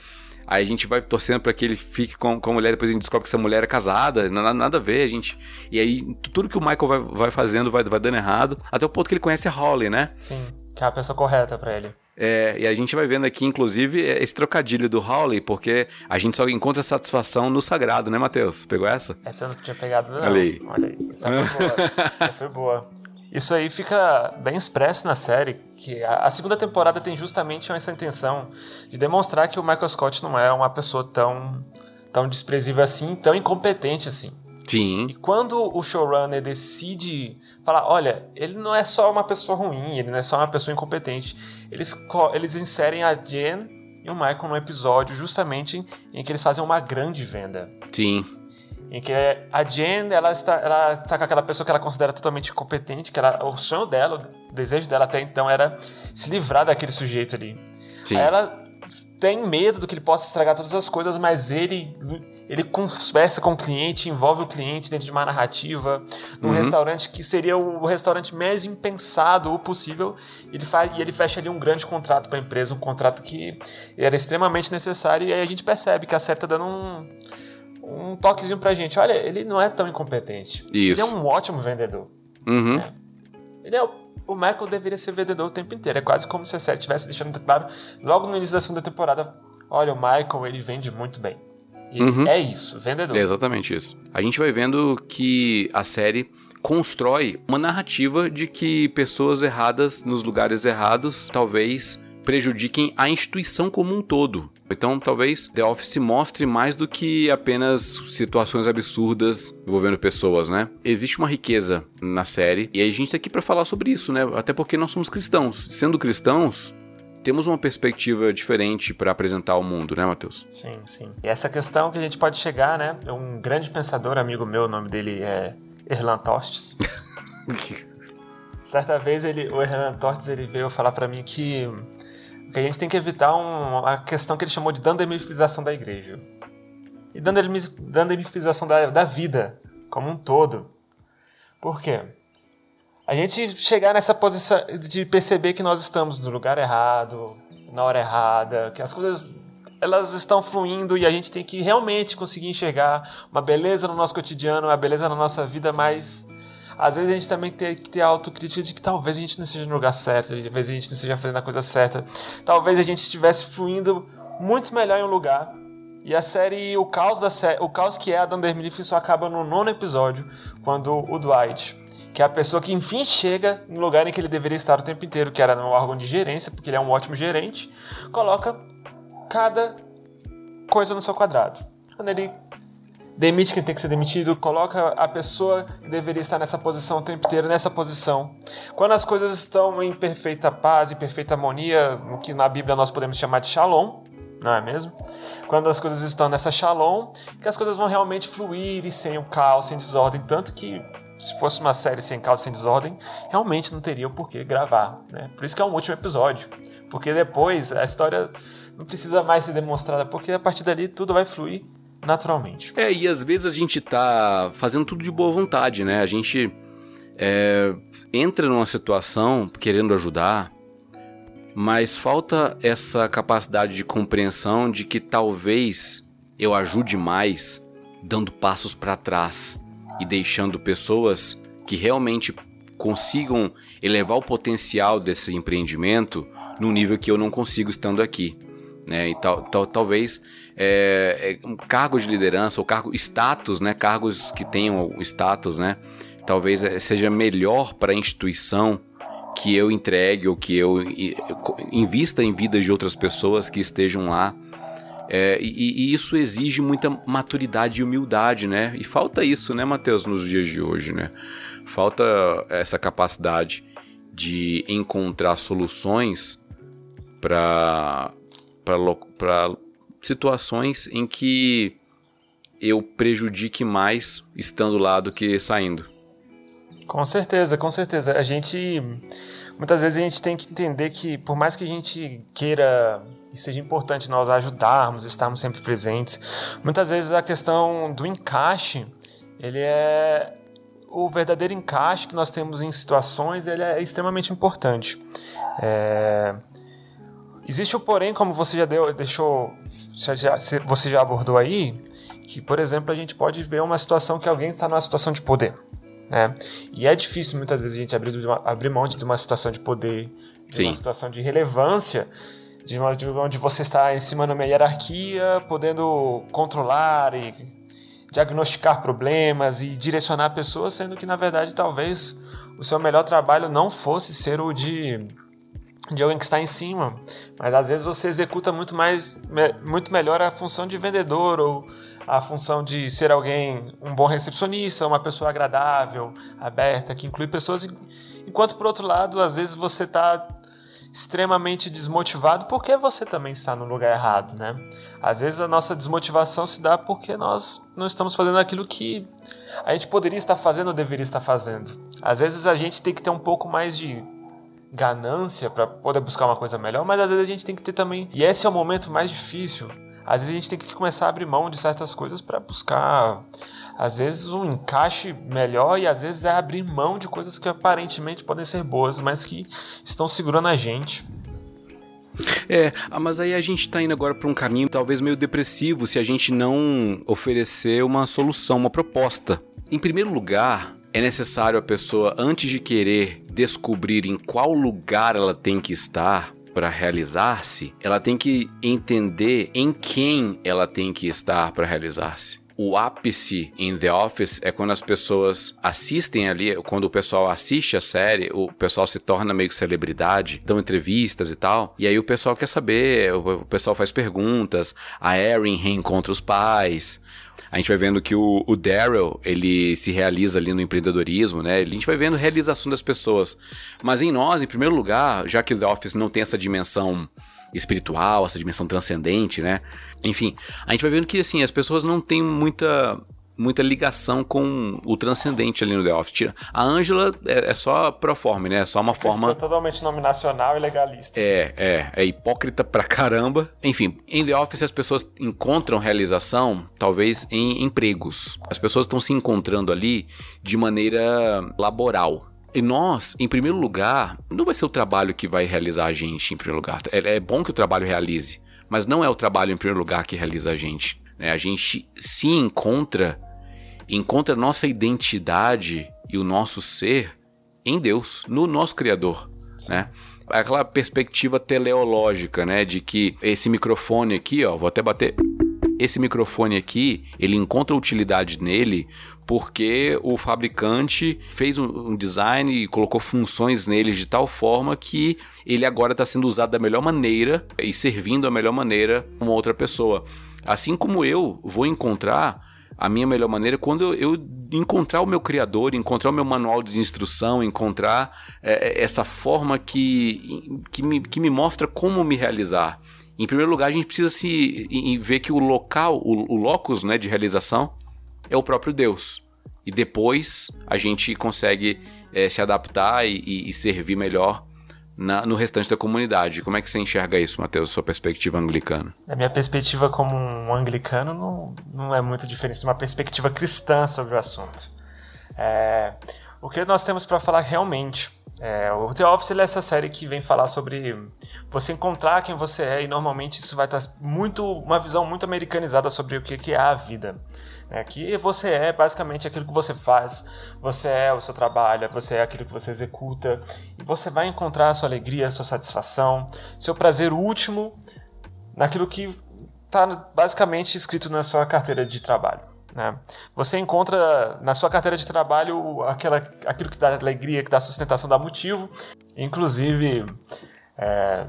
Aí a gente vai torcendo para que ele fique com, com a mulher, depois a gente descobre que essa mulher é casada, nada, nada a ver, a gente. E aí tudo que o Michael vai, vai fazendo vai, vai dando errado, até o ponto que ele conhece a Holly, né? Sim, que é a pessoa correta para ele. É, e a gente vai vendo aqui, inclusive, esse trocadilho do Howley, porque a gente só encontra satisfação no sagrado, né, Matheus? Pegou essa? Essa eu não tinha pegado, não. Olha aí. Olha aí. Essa foi boa. essa foi boa. Isso aí fica bem expresso na série, que a, a, segunda temporada tem justamente essa intenção de demonstrar que o Michael Scott não é uma pessoa tão, tão desprezível assim, tão incompetente assim. Sim. E quando o showrunner decide falar, olha, ele não é só uma pessoa ruim, ele não é só uma pessoa incompetente, eles, eles inserem a Jen e o Michael no episódio justamente em que eles fazem uma grande venda. Sim. Em que a Jen, ela está, ela está com aquela pessoa que ela considera totalmente incompetente, que ela, o sonho dela, o desejo dela até então era se livrar daquele sujeito ali. Sim. Aí ela tem medo do que ele possa estragar todas as coisas, mas ele ele conversa com o cliente, envolve o cliente dentro de uma narrativa, num uhum. restaurante que seria o restaurante mais impensado o possível, ele faz, e ele fecha ali um grande contrato para a empresa, um contrato que era extremamente necessário, e aí a gente percebe que a série está dando um, um toquezinho pra gente. Olha, ele não é tão incompetente. Isso. Ele é um ótimo vendedor. Uhum. Né? Ele é o o Michael deveria ser vendedor o tempo inteiro. É quase como se a série estivesse deixando claro logo no início da segunda temporada. Olha, o Michael, ele vende muito bem. E uhum. é isso, vendedor. É exatamente isso. A gente vai vendo que a série constrói uma narrativa de que pessoas erradas nos lugares errados talvez prejudiquem a instituição como um todo. Então, talvez The Office mostre mais do que apenas situações absurdas envolvendo pessoas, né? Existe uma riqueza na série e a gente tá aqui para falar sobre isso, né? Até porque nós somos cristãos. Sendo cristãos, temos uma perspectiva diferente para apresentar ao mundo, né, Matheus? Sim, sim. E essa questão que a gente pode chegar, né? É um grande pensador, amigo meu, o nome dele é Erlan Tostes. Certa vez ele, o Erlan Tostes ele veio falar para mim que, que a gente tem que evitar um, a questão que ele chamou de dandemifização da igreja. E dandemifização da, da vida como um todo. Por quê? A gente chegar nessa posição de perceber que nós estamos no lugar errado, na hora errada, que as coisas elas estão fluindo e a gente tem que realmente conseguir enxergar uma beleza no nosso cotidiano, uma beleza na nossa vida, mas às vezes a gente também tem que ter a autocrítica de que talvez a gente não esteja no lugar certo, talvez a gente não esteja fazendo a coisa certa, talvez a gente estivesse fluindo muito melhor em um lugar. E a série, o caos da série, o caos que é a Dunder Mifflin só acaba no nono episódio, quando o Dwight que é a pessoa que enfim chega no lugar em que ele deveria estar o tempo inteiro, que era no órgão de gerência, porque ele é um ótimo gerente, coloca cada coisa no seu quadrado. Quando ele demite quem tem que ser demitido, coloca a pessoa que deveria estar nessa posição o tempo inteiro nessa posição. Quando as coisas estão em perfeita paz, em perfeita harmonia, o que na Bíblia nós podemos chamar de shalom, não é mesmo? Quando as coisas estão nessa shalom, que as coisas vão realmente fluir e sem o caos, sem desordem, tanto que se fosse uma série sem causa, sem desordem, realmente não teria o porquê gravar. Né? Por isso que é um último episódio. Porque depois a história não precisa mais ser demonstrada, porque a partir dali tudo vai fluir naturalmente. É, e às vezes a gente tá fazendo tudo de boa vontade, né? A gente é, entra numa situação querendo ajudar, mas falta essa capacidade de compreensão de que talvez eu ajude mais dando passos para trás e deixando pessoas que realmente consigam elevar o potencial desse empreendimento no nível que eu não consigo estando aqui. Né? E tal, tal, talvez é, é, um cargo de liderança ou cargo status, né? cargos que tenham status, né? talvez é, seja melhor para a instituição que eu entregue ou que eu invista em vidas de outras pessoas que estejam lá é, e, e, isso exige muita maturidade e humildade, né? E falta isso, né, Mateus, nos dias de hoje, né? Falta essa capacidade de encontrar soluções para situações em que eu prejudique mais estando lá do que saindo. Com certeza, com certeza. A gente. Muitas vezes a gente tem que entender que, por mais que a gente queira e seja importante nós ajudarmos, estarmos sempre presentes. Muitas vezes a questão do encaixe, ele é o verdadeiro encaixe que nós temos em situações, ele é extremamente importante. É... Existe o porém, como você já deu, deixou, já, você já abordou aí, que por exemplo a gente pode ver uma situação que alguém está numa situação de poder. Né? E é difícil muitas vezes a gente abrir, abrir mão de uma situação de poder, de Sim. uma situação de relevância, de, uma, de onde você está em cima de uma hierarquia, podendo controlar e diagnosticar problemas e direcionar pessoas, sendo que na verdade talvez o seu melhor trabalho não fosse ser o de de alguém que está em cima, mas às vezes você executa muito mais, muito melhor a função de vendedor ou a função de ser alguém, um bom recepcionista, uma pessoa agradável, aberta, que inclui pessoas, enquanto por outro lado, às vezes você está extremamente desmotivado porque você também está no lugar errado, né? Às vezes a nossa desmotivação se dá porque nós não estamos fazendo aquilo que a gente poderia estar fazendo ou deveria estar fazendo. Às vezes a gente tem que ter um pouco mais de ganância para poder buscar uma coisa melhor, mas às vezes a gente tem que ter também, e esse é o momento mais difícil. Às vezes a gente tem que começar a abrir mão de certas coisas para buscar às vezes um encaixe melhor e às vezes é abrir mão de coisas que aparentemente podem ser boas, mas que estão segurando a gente. É, ah, mas aí a gente está indo agora para um caminho talvez meio depressivo se a gente não oferecer uma solução, uma proposta. Em primeiro lugar, é necessário a pessoa, antes de querer descobrir em qual lugar ela tem que estar, para realizar-se, ela tem que entender em quem ela tem que estar para realizar-se. O ápice em The Office é quando as pessoas assistem ali, quando o pessoal assiste a série, o pessoal se torna meio que celebridade, dão entrevistas e tal, e aí o pessoal quer saber, o pessoal faz perguntas, a Erin reencontra os pais, a gente vai vendo que o, o Daryl, ele se realiza ali no empreendedorismo, né? A gente vai vendo a realização das pessoas. Mas em nós, em primeiro lugar, já que The Office não tem essa dimensão espiritual, essa dimensão transcendente, né? Enfim, a gente vai vendo que assim, as pessoas não têm muita muita ligação com o transcendente ali no The Office. A Angela é, é só pro forma, né? É só uma forma. totalmente nominacional e legalista. É, é. É hipócrita pra caramba. Enfim, em The Office as pessoas encontram realização, talvez, em empregos. As pessoas estão se encontrando ali de maneira laboral. E nós, em primeiro lugar, não vai ser o trabalho que vai realizar a gente em primeiro lugar. É, é bom que o trabalho realize, mas não é o trabalho em primeiro lugar que realiza a gente. Né? A gente se encontra, encontra nossa identidade e o nosso ser em Deus, no nosso Criador, né? Aquela perspectiva teleológica, né, de que esse microfone aqui, ó, vou até bater esse microfone aqui, ele encontra utilidade nele porque o fabricante fez um, design e colocou funções nele de tal forma que ele agora está sendo usado da melhor maneira e servindo da melhor maneira uma outra pessoa. Assim como eu vou encontrar a minha melhor maneira quando eu, encontrar o meu criador, encontrar o meu manual de instrução, encontrar é, essa forma que, que, me, que me mostra como me realizar. Em primeiro lugar, a gente precisa se ver que o local, o, o locus né, de realização é o próprio Deus. E depois a gente consegue é, se adaptar e, e, servir melhor na, no restante da comunidade. Como é que você enxerga isso, Matheus, sua perspectiva anglicana? A minha perspectiva como um anglicano não, não é muito diferente de uma perspectiva cristã sobre o assunto. É, o que nós temos para falar realmente é, o The Office é essa série que vem falar sobre você encontrar quem você é e normalmente isso vai estar muito uma visão muito americanizada sobre o que é a vida. É, que você é basicamente aquilo que você faz, você é o seu trabalho, você é aquilo que você executa e você vai encontrar a sua alegria, a sua satisfação, seu prazer último naquilo que está basicamente escrito na sua carteira de trabalho. Né? Você encontra na sua carteira de trabalho aquela, aquilo que dá alegria, que dá sustentação, dá motivo. Inclusive, é,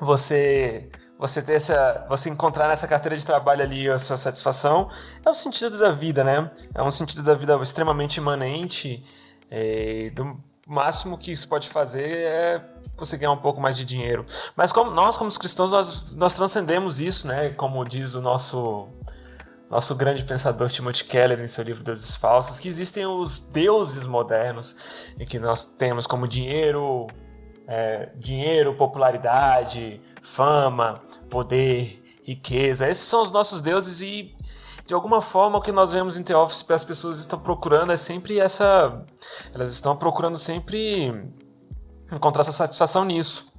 você você ter essa, você encontrar nessa carteira de trabalho ali a sua satisfação é o sentido da vida, né? É um sentido da vida extremamente imanente. É, do máximo que isso pode fazer é você ganhar um pouco mais de dinheiro. Mas como nós, como cristãos, nós, nós transcendemos isso, né? Como diz o nosso nosso grande pensador Timothy Keller em seu livro Deuses Falsos, que existem os deuses modernos e que nós temos como dinheiro, é, dinheiro, popularidade, fama, poder, riqueza. Esses são os nossos deuses e de alguma forma o que nós vemos em The Office as pessoas estão procurando é sempre essa, elas estão procurando sempre encontrar essa satisfação nisso.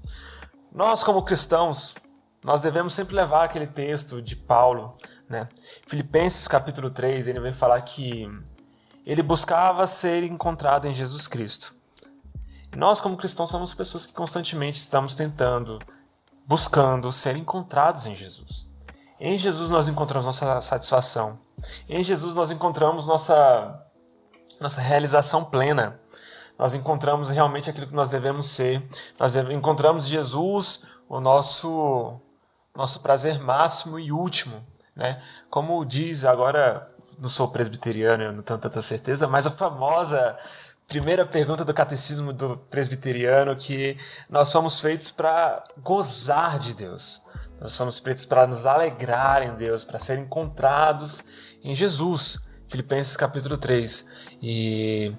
Nós como cristãos nós devemos sempre levar aquele texto de Paulo, né? Filipenses capítulo 3, ele vai falar que ele buscava ser encontrado em Jesus Cristo. Nós, como cristãos, somos pessoas que constantemente estamos tentando, buscando ser encontrados em Jesus. Em Jesus nós encontramos nossa satisfação. Em Jesus nós encontramos nossa, nossa realização plena. nós encontramos realmente aquilo que nós devemos ser. Nós encontramos Jesus, o nosso nosso prazer máximo e último, né? Como diz agora, não sou presbiteriano, eu não tenho tanta certeza, mas a famosa primeira pergunta do catecismo do presbiteriano que nós somos feitos para gozar de Deus. Nós somos feitos para nos alegrar em Deus, para ser encontrados em Jesus. Filipenses capítulo 3. E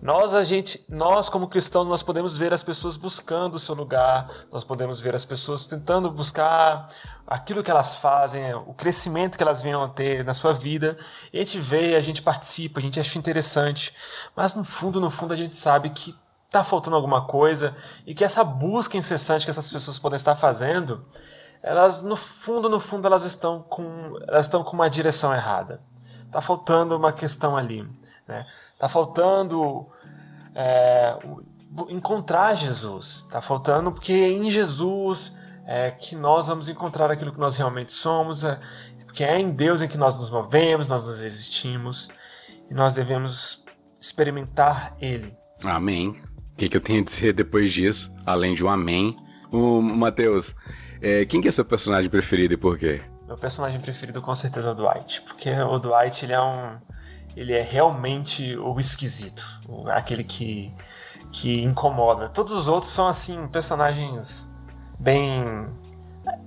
nós, a gente, nós como cristãos, nós podemos ver as pessoas buscando o seu lugar, nós podemos ver as pessoas tentando buscar aquilo que elas fazem, o crescimento que elas venham a ter na sua vida. E a gente vê, a gente participa, a gente acha interessante, mas no fundo, no fundo, a gente sabe que está faltando alguma coisa e que essa busca incessante que essas pessoas podem estar fazendo, elas no fundo, no fundo, elas estão com, elas estão com uma direção errada. Está faltando uma questão ali, né? Tá faltando é, encontrar Jesus. Tá faltando porque é em Jesus é que nós vamos encontrar aquilo que nós realmente somos, é, porque é em Deus em que nós nos movemos, nós nos existimos e nós devemos experimentar Ele. Amém. O que, que eu tenho a dizer depois disso, além de um amém? O Matheus, é, quem que é seu personagem preferido e por quê? Meu personagem preferido com certeza é o Dwight, porque o Dwight ele é um ele é realmente o esquisito, aquele que, que incomoda. Todos os outros são assim personagens bem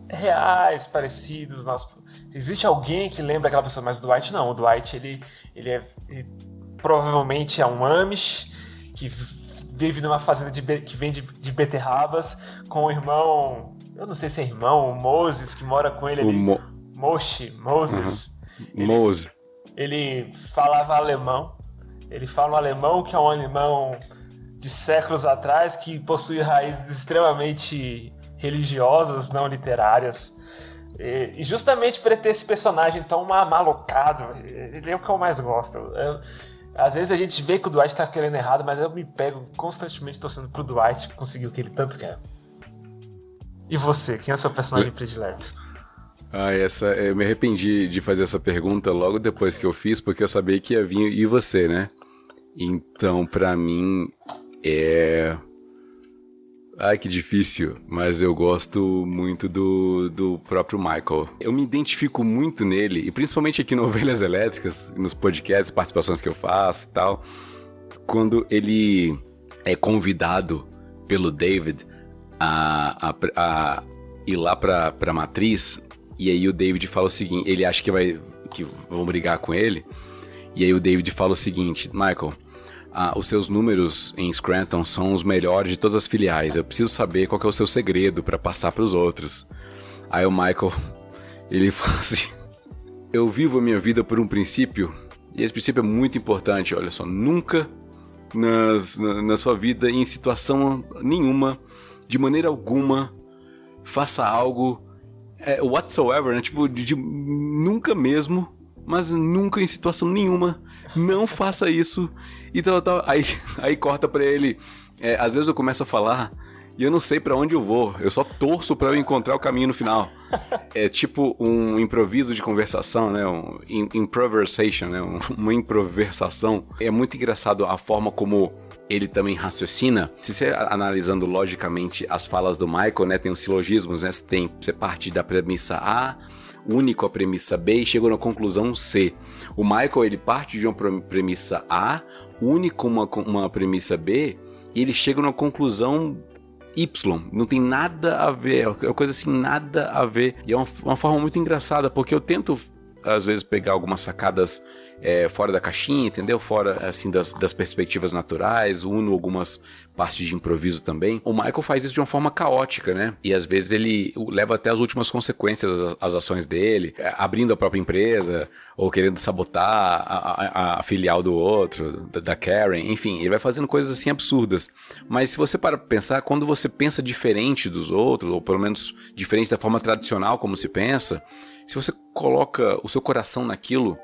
reais, parecidos. Nós... Existe alguém que lembra aquela pessoa, mas o Dwight não. O Dwight ele, ele é ele, provavelmente é um Amish que vive numa fazenda de, que vende de beterrabas com o irmão, eu não sei se é irmão, o Moses que mora com ele ali. Mo... Moshi, Moses. Uhum. Ele, Moses ele falava alemão. Ele fala um alemão que é um alemão de séculos atrás que possui raízes extremamente religiosas, não literárias. E justamente por ter esse personagem tão malocado, ele é o que eu mais gosto. Eu, às vezes a gente vê que o Dwight tá querendo errado, mas eu me pego constantemente torcendo pro Dwight conseguir o que ele tanto quer. E você, quem é o seu personagem predileto? Ah, essa, eu me arrependi de fazer essa pergunta logo depois que eu fiz, porque eu sabia que ia vir e você, né? Então, para mim, é. Ai, que difícil, mas eu gosto muito do, do próprio Michael. Eu me identifico muito nele, e principalmente aqui no Ovelhas Elétricas, nos podcasts, participações que eu faço e tal, quando ele é convidado pelo David a, a, a ir lá pra, pra Matriz e aí o David fala o seguinte, ele acha que vai que vão brigar com ele. E aí o David fala o seguinte, Michael, ah, os seus números em Scranton são os melhores de todas as filiais. Eu preciso saber qual é o seu segredo para passar para os outros. Aí o Michael, ele fala assim: Eu vivo a minha vida por um princípio, e esse princípio é muito importante. Olha só, nunca nas, na, na sua vida, em situação nenhuma, de maneira alguma, faça algo é, whatsoever, né? Tipo, de, de, nunca mesmo, mas nunca em situação nenhuma, não faça isso. E tal, tal. Aí, aí corta pra ele. É, às vezes eu começo a falar e eu não sei para onde eu vou. Eu só torço para eu encontrar o caminho no final. É tipo um improviso de conversação, né? Um improvisation, né? uma improvisação. É muito engraçado a forma como ele também raciocina. Se você analisando logicamente as falas do Michael, né, tem os silogismos, né? Você tem você parte da premissa A, único a premissa B e chega na conclusão C. O Michael ele parte de uma premissa A, único uma, uma premissa B e ele chega numa conclusão Y. Não tem nada a ver, é uma coisa assim, nada a ver. E é uma, uma forma muito engraçada, porque eu tento às vezes pegar algumas sacadas é, fora da caixinha, entendeu? Fora, assim, das, das perspectivas naturais, uno algumas partes de improviso também. O Michael faz isso de uma forma caótica, né? E às vezes ele leva até as últimas consequências as, as ações dele, é, abrindo a própria empresa, ou querendo sabotar a, a, a filial do outro, da, da, Karen, enfim, ele vai fazendo coisas assim absurdas. Mas se você para pensar, quando você pensa diferente dos outros, ou pelo menos diferente da forma tradicional como se pensa, se você coloca o seu coração naquilo,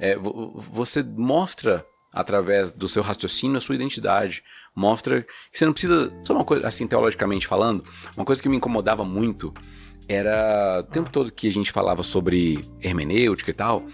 é, você mostra através do seu raciocínio a sua identidade. Mostra que você não precisa. Só uma coisa, assim, teologicamente falando, uma coisa que me incomodava muito era o tempo todo que a gente falava sobre hermenêutica e tal.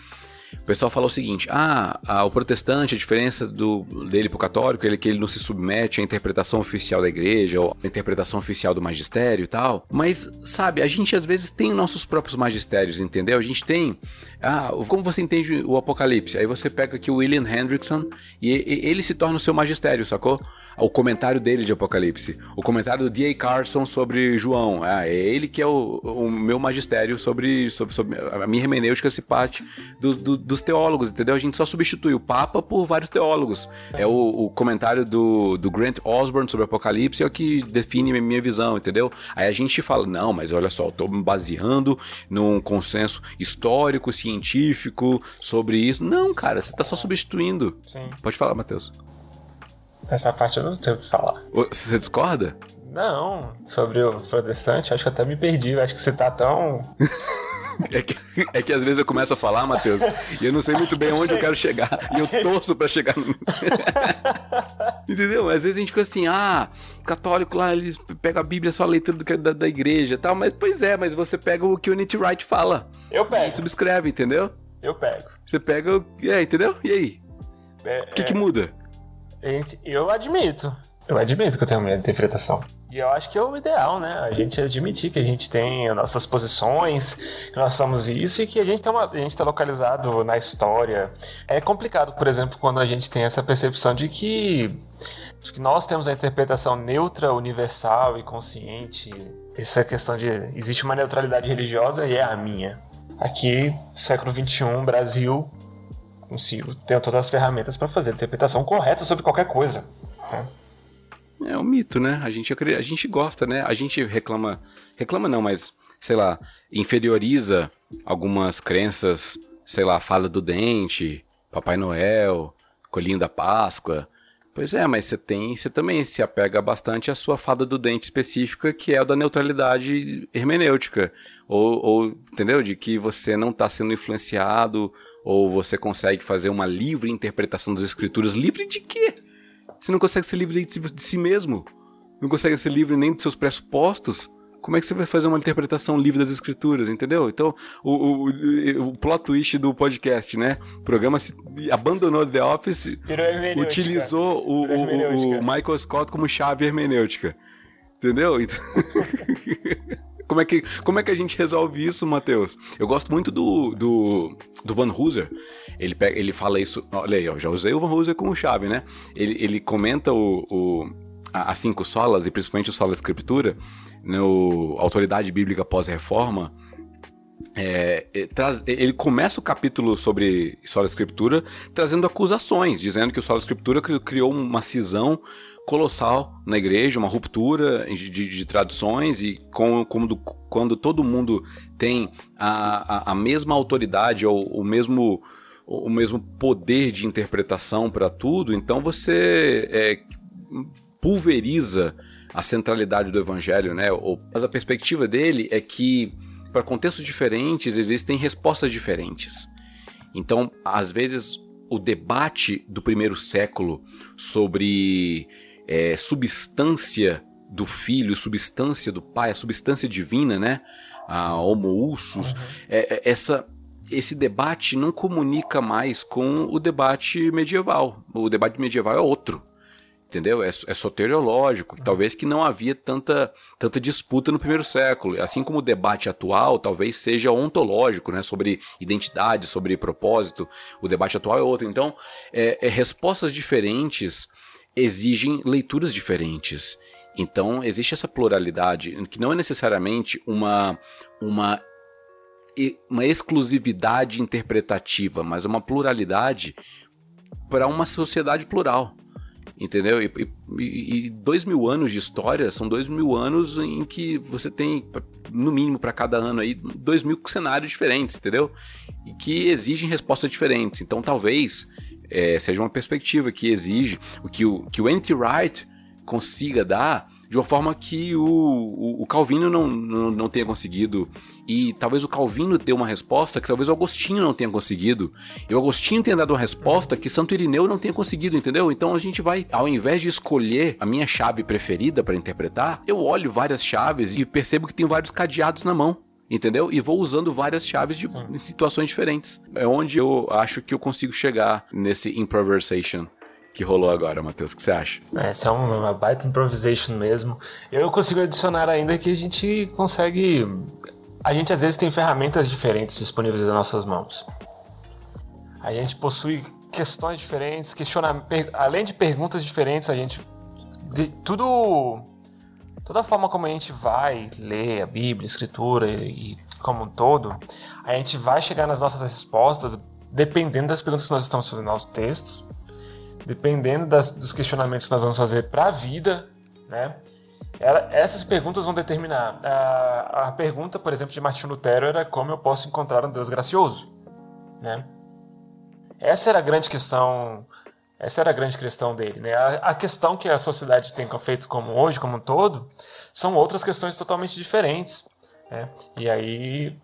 o pessoal fala o seguinte: ah, ah, o protestante, a diferença do, dele pro católico, que ele não se submete à interpretação oficial da igreja ou à interpretação oficial do magistério e tal. Mas, sabe, a gente às vezes tem nossos próprios magistérios, entendeu? A gente tem. Ah, como você entende o Apocalipse? Aí você pega aqui o William Hendrickson e, e ele se torna o seu magistério, sacou? O comentário dele de Apocalipse. O comentário do D.A. Carson sobre João. Ah, é ele que é o, o meu magistério sobre, sobre, sobre, a minha hermenêutica se parte do, do, dos teólogos, entendeu? A gente só substitui o Papa por vários teólogos. É o, o comentário do, do Grant Osborne sobre Apocalipse é o que define a minha visão, entendeu? Aí a gente fala, não, mas olha só, eu tô me baseando num consenso histórico, científico sobre isso. Não, cara, você tá só substituindo. Sim. Pode falar, Matheus. Essa parte eu não sei o que falar. Você discorda? Não, sobre o protestante, acho que até me perdi. Acho que você tá tão. É que, é que às vezes eu começo a falar, Matheus, e eu não sei muito bem onde eu quero chegar. E eu torço pra chegar. No... Entendeu? Às vezes a gente fica assim, ah, católico lá, eles pegam a Bíblia só a leitura do, da, da igreja e tal. Mas, pois é, mas você pega o que o Unity Wright fala. Eu pego. E subscreve, entendeu? Eu pego. Você pega. o- É, entendeu? E aí? É, O que, que muda? Eu admito. Eu admito que eu tenho uma interpretação. E eu acho que é o ideal, né? A gente admitir que a gente tem as nossas posições, que nós somos isso e que a gente tem uma, a gente está localizado na história. É complicado, por exemplo, quando a gente tem essa percepção de que, que nós temos a interpretação neutra, universal e consciente. Essa questão de existe uma neutralidade religiosa e é a minha. Aqui, século XXI, Brasil, consigo tenho todas as ferramentas para fazer a interpretação correta sobre qualquer coisa. né? É um mito, né? A gente, a gente gosta, né? A gente reclama. Reclama não, mas, sei lá, inferioriza algumas crenças, sei lá, fada do dente, Papai Noel, Colinho da Páscoa. Pois é, mas você tem, você também se apega bastante à sua fada do dente específica, que é o da neutralidade hermenêutica. Ou, ou entendeu? De que você não está sendo influenciado, ou você consegue fazer uma livre interpretação das escrituras. Livre de quê? Você não consegue ser livre de si, de si mesmo. Não consegue ser livre nem dos seus pressupostos. Como é que você vai fazer uma interpretação livre das escrituras, entendeu? Então, o, o, o plot twist do podcast, né? O programa se, abandonou The Office, utilizou o, o- o Michael Scott como chave hermenêutica. Entendeu? Então- como, é que, como é que a gente resolve isso, Matheus? Eu gosto muito do, do, do Van Hooser. Ele, pega, ele fala isso. Olha aí, eu já usei o Van Hooser como chave, né? Ele, ele comenta o, o, as cinco solas, e principalmente o sola escritura, no Autoridade Bíblica Pós-Reforma. É, é, ele começa o capítulo sobre Sola Escritura trazendo acusações, dizendo que o Sola Escritura cri- criou uma cisão colossal na igreja, uma ruptura de, de- de tradições e com, como quando todo mundo tem a, a, a mesma autoridade ou o mesmo, o mesmo poder de interpretação para tudo, então você é, pulveriza a centralidade do evangelho, né? Mas a perspectiva dele é que para contextos diferentes existem respostas diferentes. Então, às vezes, o debate do primeiro século sobre é, substância do filho, substância do pai, a substância divina, né? A homoúsus, é, é, essa, esse debate não comunica mais com o debate medieval. O debate medieval é outro. Entendeu? É, é soteriológico, que talvez que não havia tanta, tanta disputa no primeiro século. Assim como o debate atual talvez seja ontológico, né? Sobre identidade, sobre propósito. O debate atual é outro. Então, é, é, respostas diferentes exigem leituras diferentes. Então, existe essa pluralidade, que não é necessariamente uma, uma, uma exclusividade interpretativa, mas uma pluralidade para uma sociedade plural. Entendeu? E, e- e dois mil anos de história são dois mil anos em que você tem, no mínimo para cada ano aí, dois mil cenários diferentes, entendeu? E que exigem respostas diferentes. Então talvez é, seja uma perspectiva que exige o que o, que o anti-right consiga dar de uma forma que o, o, o Calvino não, não, não tenha conseguido. E talvez o Calvino dê uma resposta que talvez o Agostinho não tenha conseguido. E o Agostinho tenha dado uma resposta que Santo Irineu não tenha conseguido, entendeu? Então a gente vai, ao invés de escolher a minha chave preferida para interpretar, eu olho várias chaves e percebo que tem vários cadeados na mão. Entendeu? E vou usando várias chaves de em situações diferentes. É onde eu acho que eu consigo chegar nesse improvisation que rolou agora, Matheus. O que você acha? Essa é uma baita improvisation mesmo. Eu consigo adicionar ainda que a gente consegue. A gente às vezes tem ferramentas diferentes disponíveis nas nossas mãos. A gente possui questões diferentes, questiona... além de perguntas diferentes, a gente. De... Tudo. Toda forma como a gente vai ler a Bíblia, a Escritura e, como um todo, a gente vai chegar nas nossas respostas dependendo das perguntas que nós estamos fazendo aos textos dependendo das, dos questionamentos que nós vamos fazer para a vida, né? Ela, essas perguntas vão determinar. A, a pergunta, por exemplo, de Martin Lutero era como eu posso encontrar um Deus gracioso, né? Essa era a grande questão. Essa era a grande questão dele, né? A, a questão que a sociedade tem feito como hoje, como um todo, são outras questões totalmente diferentes, né? E aí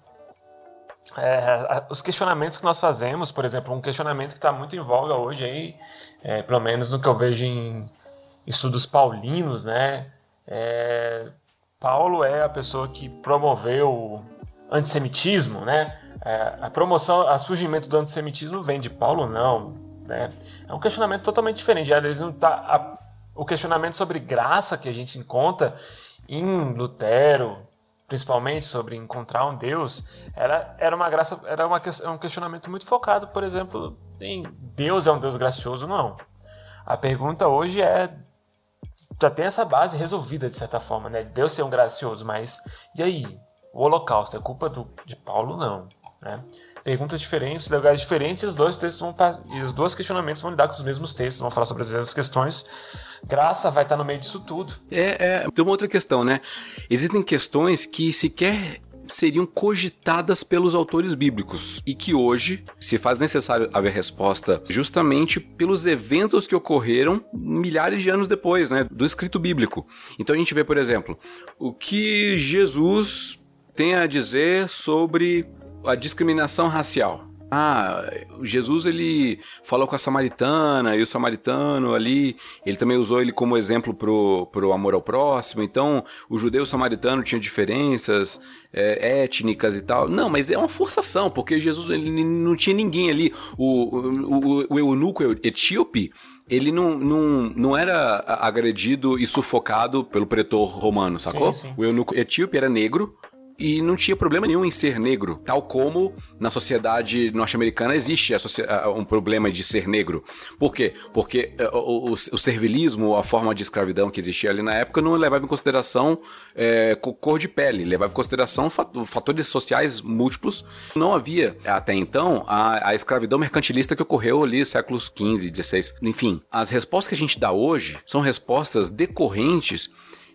é, os questionamentos que nós fazemos, por exemplo, um questionamento que está muito em voga hoje aí, é, pelo menos no que eu vejo em estudos paulinos, né? É, Paulo é a pessoa que promoveu o antissemitismo, né? É, a promoção, o surgimento do antissemitismo vem de Paulo, não, né? É um questionamento totalmente diferente. Às não tá a, o questionamento sobre graça que a gente encontra em Lutero, principalmente sobre encontrar um Deus, era, era uma graça, era uma, é um questionamento muito focado, por exemplo, em Deus é um Deus gracioso, não. A pergunta hoje é já tem essa base resolvida de certa forma, né? Deus ser um gracioso, mas e aí? O Holocausto é culpa do, de Paulo? Não, né? Perguntas diferentes, lugares diferentes, e os dois textos vão e os dois questionamentos vão lidar com os mesmos textos, vão falar sobre as mesmas questões, graça vai estar no meio disso tudo. É, é, tem uma outra questão, né? Existem questões que sequer seriam cogitadas pelos autores bíblicos e que hoje se faz necessário haver resposta justamente pelos eventos que ocorreram milhares de anos depois, né, do escrito bíblico. Então a gente vê, por exemplo, o que Jesus tem a dizer sobre a discriminação racial. Ah, Jesus ele falou com a samaritana e o samaritano ali, ele também usou ele como exemplo pro, pro amor ao próximo. Então, o judeu e o samaritano tinham diferenças é, étnicas e tal. Não, mas é uma forçação, porque Jesus ele não tinha ninguém ali. O, o, o eunuco etíope, ele não, não, não era agredido e sufocado pelo pretor romano, sacou? Sim, sim. O eunuco etíope era negro, e não tinha problema nenhum em ser negro, tal como na sociedade norte-americana existe um problema de ser negro. Por quê? Porque eh, o, o, o, servilismo, a forma de escravidão que existia ali na época, não levava em consideração é, cor de pele, levava em consideração fatores sociais múltiplos. Não havia, até então, a, a escravidão mercantilista que ocorreu ali séculos XV, XVI. Enfim, as respostas que a gente dá hoje são respostas decorrentes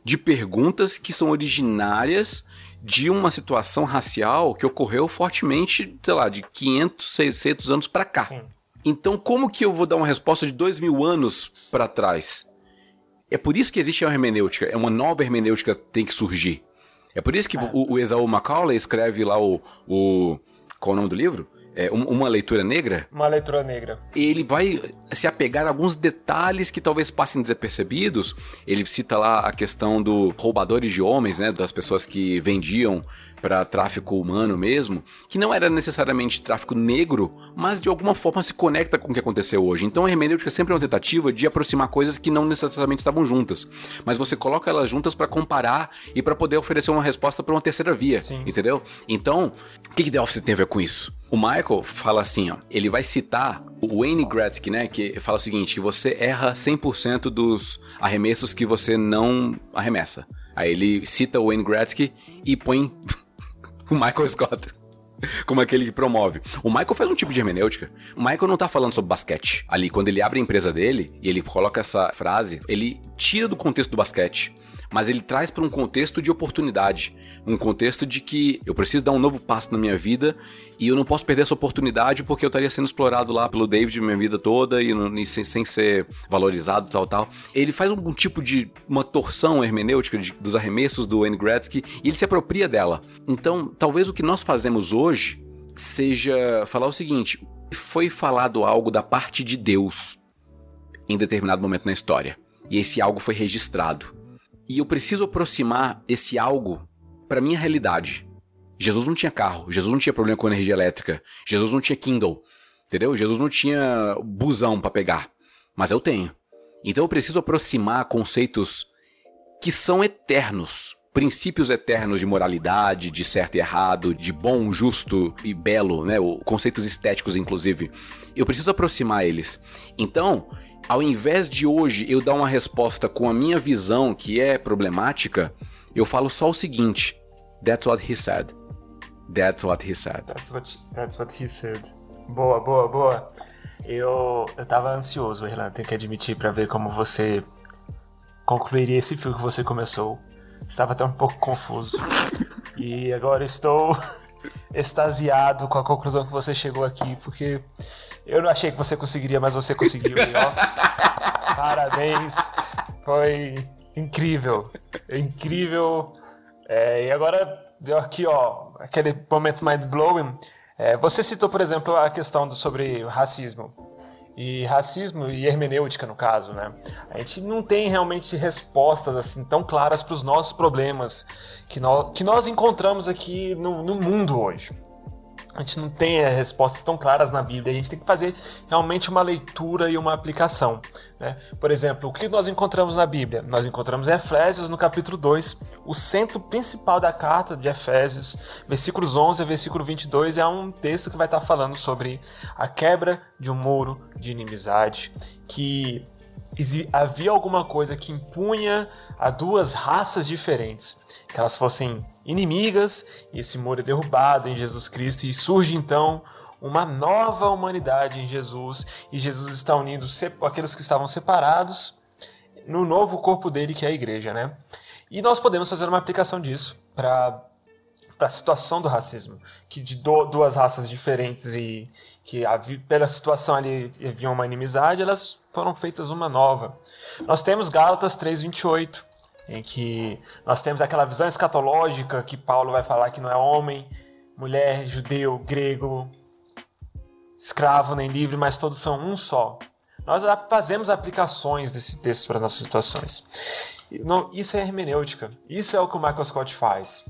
de perguntas que são originárias de uma situação racial que ocorreu fortemente, sei lá, de 500, 600 anos para cá. Sim. Então, como que eu vou dar uma resposta de dois mil anos para trás? É por isso que existe a hermenêutica, é uma nova hermenêutica que tem que surgir. É por isso que é. o, o Esaú Macaulay escreve lá o, o. Qual é o nome do livro? É, uma leitura negra. Uma leitura negra. Ele vai se apegar a alguns detalhes que talvez passem desapercebidos. Ele cita lá a questão do roubadores de homens, né, das pessoas que vendiam para tráfico humano mesmo, que não era necessariamente tráfico negro, mas de alguma forma se conecta com o que aconteceu hoje. Então a hermenêutica sempre é uma tentativa de aproximar coisas que não necessariamente estavam juntas, mas você coloca elas juntas para comparar e para poder oferecer uma resposta para uma terceira via, sim, entendeu? Então, o que, que The Office tem a ver com isso? O Michael fala assim, ó, ele vai citar o Wayne Gretzky, né, que fala o seguinte, que você erra 100% dos arremessos que você não arremessa. Aí ele cita o Wayne Gretzky e põe o Michael Scott como aquele que promove. O Michael faz um tipo de hermenêutica. O Michael não tá falando sobre basquete. Ali, quando ele abre a empresa dele e ele coloca essa frase, ele tira do contexto do basquete mas ele traz para um contexto de oportunidade, um contexto de que eu preciso dar um novo passo na minha vida e eu não posso perder essa oportunidade porque eu estaria sendo explorado lá pelo David minha vida toda e, não, e sem, sem, ser valorizado tal tal. Ele faz algum tipo de uma torção hermenêutica de, dos arremessos do Wayne Gretzky e ele se apropria dela. Então, talvez o que nós fazemos hoje seja falar o seguinte: foi falado algo da parte de Deus em determinado momento na história. E esse algo foi registrado. E eu preciso aproximar esse algo para minha realidade. Jesus não tinha carro, Jesus não tinha problema com energia elétrica, Jesus não tinha Kindle, entendeu? Jesus não tinha busão para pegar, mas eu tenho. Então eu preciso aproximar conceitos que são eternos, princípios eternos de moralidade, de certo e errado, de bom, justo e belo, né? Conceitos estéticos, inclusive. Eu preciso aproximar eles. Então, ao invés de hoje eu dar uma resposta com a minha visão que é problemática, eu falo só o seguinte: That's what he said. That's what he said. That's what, that's what he said. Boa, boa, boa. Eu, eu tava ansioso, Irlanda, tenho que admitir, para ver como você concluiria esse fio que você começou. Estava até um pouco confuso. e agora estou extasiado com a conclusão que você chegou aqui, porque eu não achei que você conseguiria, mas você conseguiu. E, ó, parabéns. Foi incrível. Incrível. É, e agora, deu aqui, ó, aquele momento mind-blowing. É, você citou, por exemplo, a questão do, sobre racismo e racismo e hermenêutica no caso, né? A gente não tem realmente respostas assim tão claras para os nossos problemas que nós, que nós encontramos aqui no, no mundo hoje a gente não tem eh, respostas tão claras na Bíblia, a gente tem que fazer realmente uma leitura e uma aplicação. Né? Por exemplo, o que nós encontramos na Bíblia? Nós encontramos em Efésios, no capítulo 2, o centro principal da carta de Efésios, versículos 11 a versículo 22, é um texto que vai estar falando sobre a quebra de um muro de inimizade, que havia alguma coisa que impunha a duas raças diferentes, que elas fossem inimigas, e esse muro é derrubado em Jesus Cristo, e surge então uma nova humanidade em Jesus, e Jesus está unindo aqueles que estavam separados no novo corpo dele, que é a igreja, né? E nós podemos fazer uma aplicação disso para para a situação do racismo, que de do, duas raças diferentes e que pela situação ali havia uma inimizade, elas foram feitas uma nova. Nós temos Gálatas 3:28, em que nós temos aquela visão escatológica que Paulo vai falar que não é homem, mulher, judeu, grego, escravo nem livre, mas todos são um só. Nós fazemos aplicações desse texto para nossas situações. Isso é hermenêutica. Isso é o que o Michael Scott faz.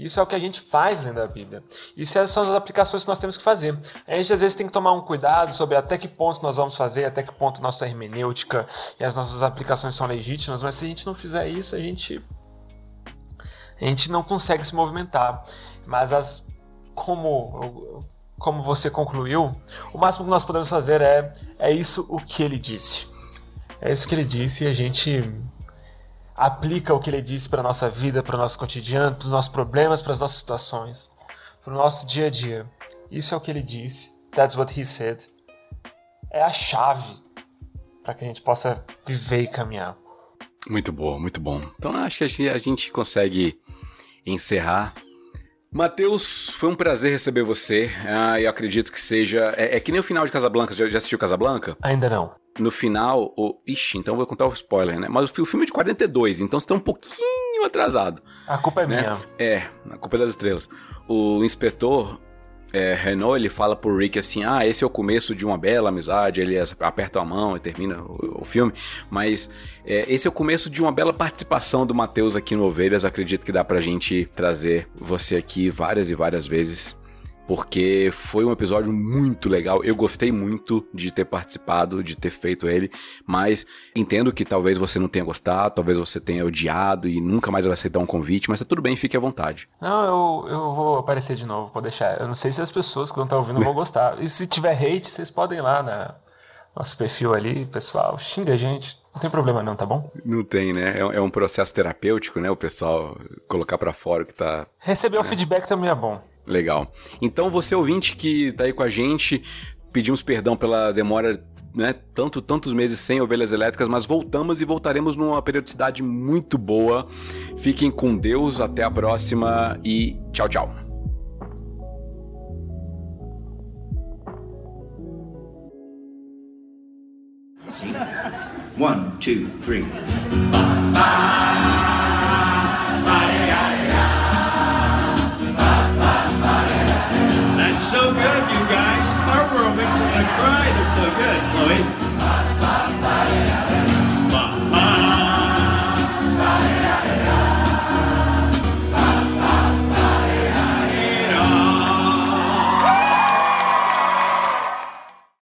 Isso é o que a gente faz lendo a Bíblia. Isso são as aplicações que nós temos que fazer. A gente às vezes tem que tomar um cuidado sobre até que ponto nós vamos fazer, até que ponto nossa hermenêutica e as nossas aplicações são legítimas, mas se a gente não fizer isso, a gente a gente não consegue se movimentar. Mas as como como você concluiu, o máximo que nós podemos fazer é é isso o que ele disse. É isso que ele disse e a gente aplica o que ele disse para a nossa vida, para o nosso cotidiano, para os nossos problemas, para as nossas situações, para o nosso dia a dia. Isso é o que ele disse. That's what he said. É a chave para que a gente possa viver e caminhar. Muito bom, muito bom. Então acho que a gente consegue encerrar. Matheus, foi um prazer receber você. Ah, eu acredito que seja. É, é, que nem o final de Casablanca. Já, já assistiu Casablanca? Ainda não no final, o... ixi, então vou contar o spoiler, né? Mas o filme é de 42, então você tá um pouquinho atrasado. A culpa é né? minha. É, a culpa é das estrelas. O inspetor é, Renault, ele fala pro Rick assim, ah, esse é o começo de uma bela amizade, ele aperta a mão e termina o, o filme, mas é, esse é o começo de uma bela participação do Matheus aqui no Ovelhas, acredito que dá pra gente trazer você aqui várias e várias vezes porque foi um episódio muito legal. Eu gostei muito de ter participado, de ter feito ele, mas entendo que talvez você não tenha gostado, talvez você tenha odiado e nunca mais vai aceitar um convite, mas tá tudo bem, fique à vontade. Não, eu, eu vou aparecer de novo, pode deixar. Eu não sei se as pessoas que não estão ouvindo vão gostar. E se tiver hate, vocês podem ir lá na nosso perfil ali, pessoal, xinga a gente. Não tem problema não, tá bom? Não tem, né? É, é um processo terapêutico, né? O pessoal colocar para fora o que tá... Receber o feedback também é bom. Legal. Então, você ouvinte que tá aí com a gente, pedimos perdão pela demora, né? Tanto, tantos meses sem ovelhas elétricas, mas voltamos e voltaremos numa periodicidade muito boa. Fiquem com Deus, até a próxima e tchau, tchau. One, two, three. good, so good, Chloe. Bye, bye, bye.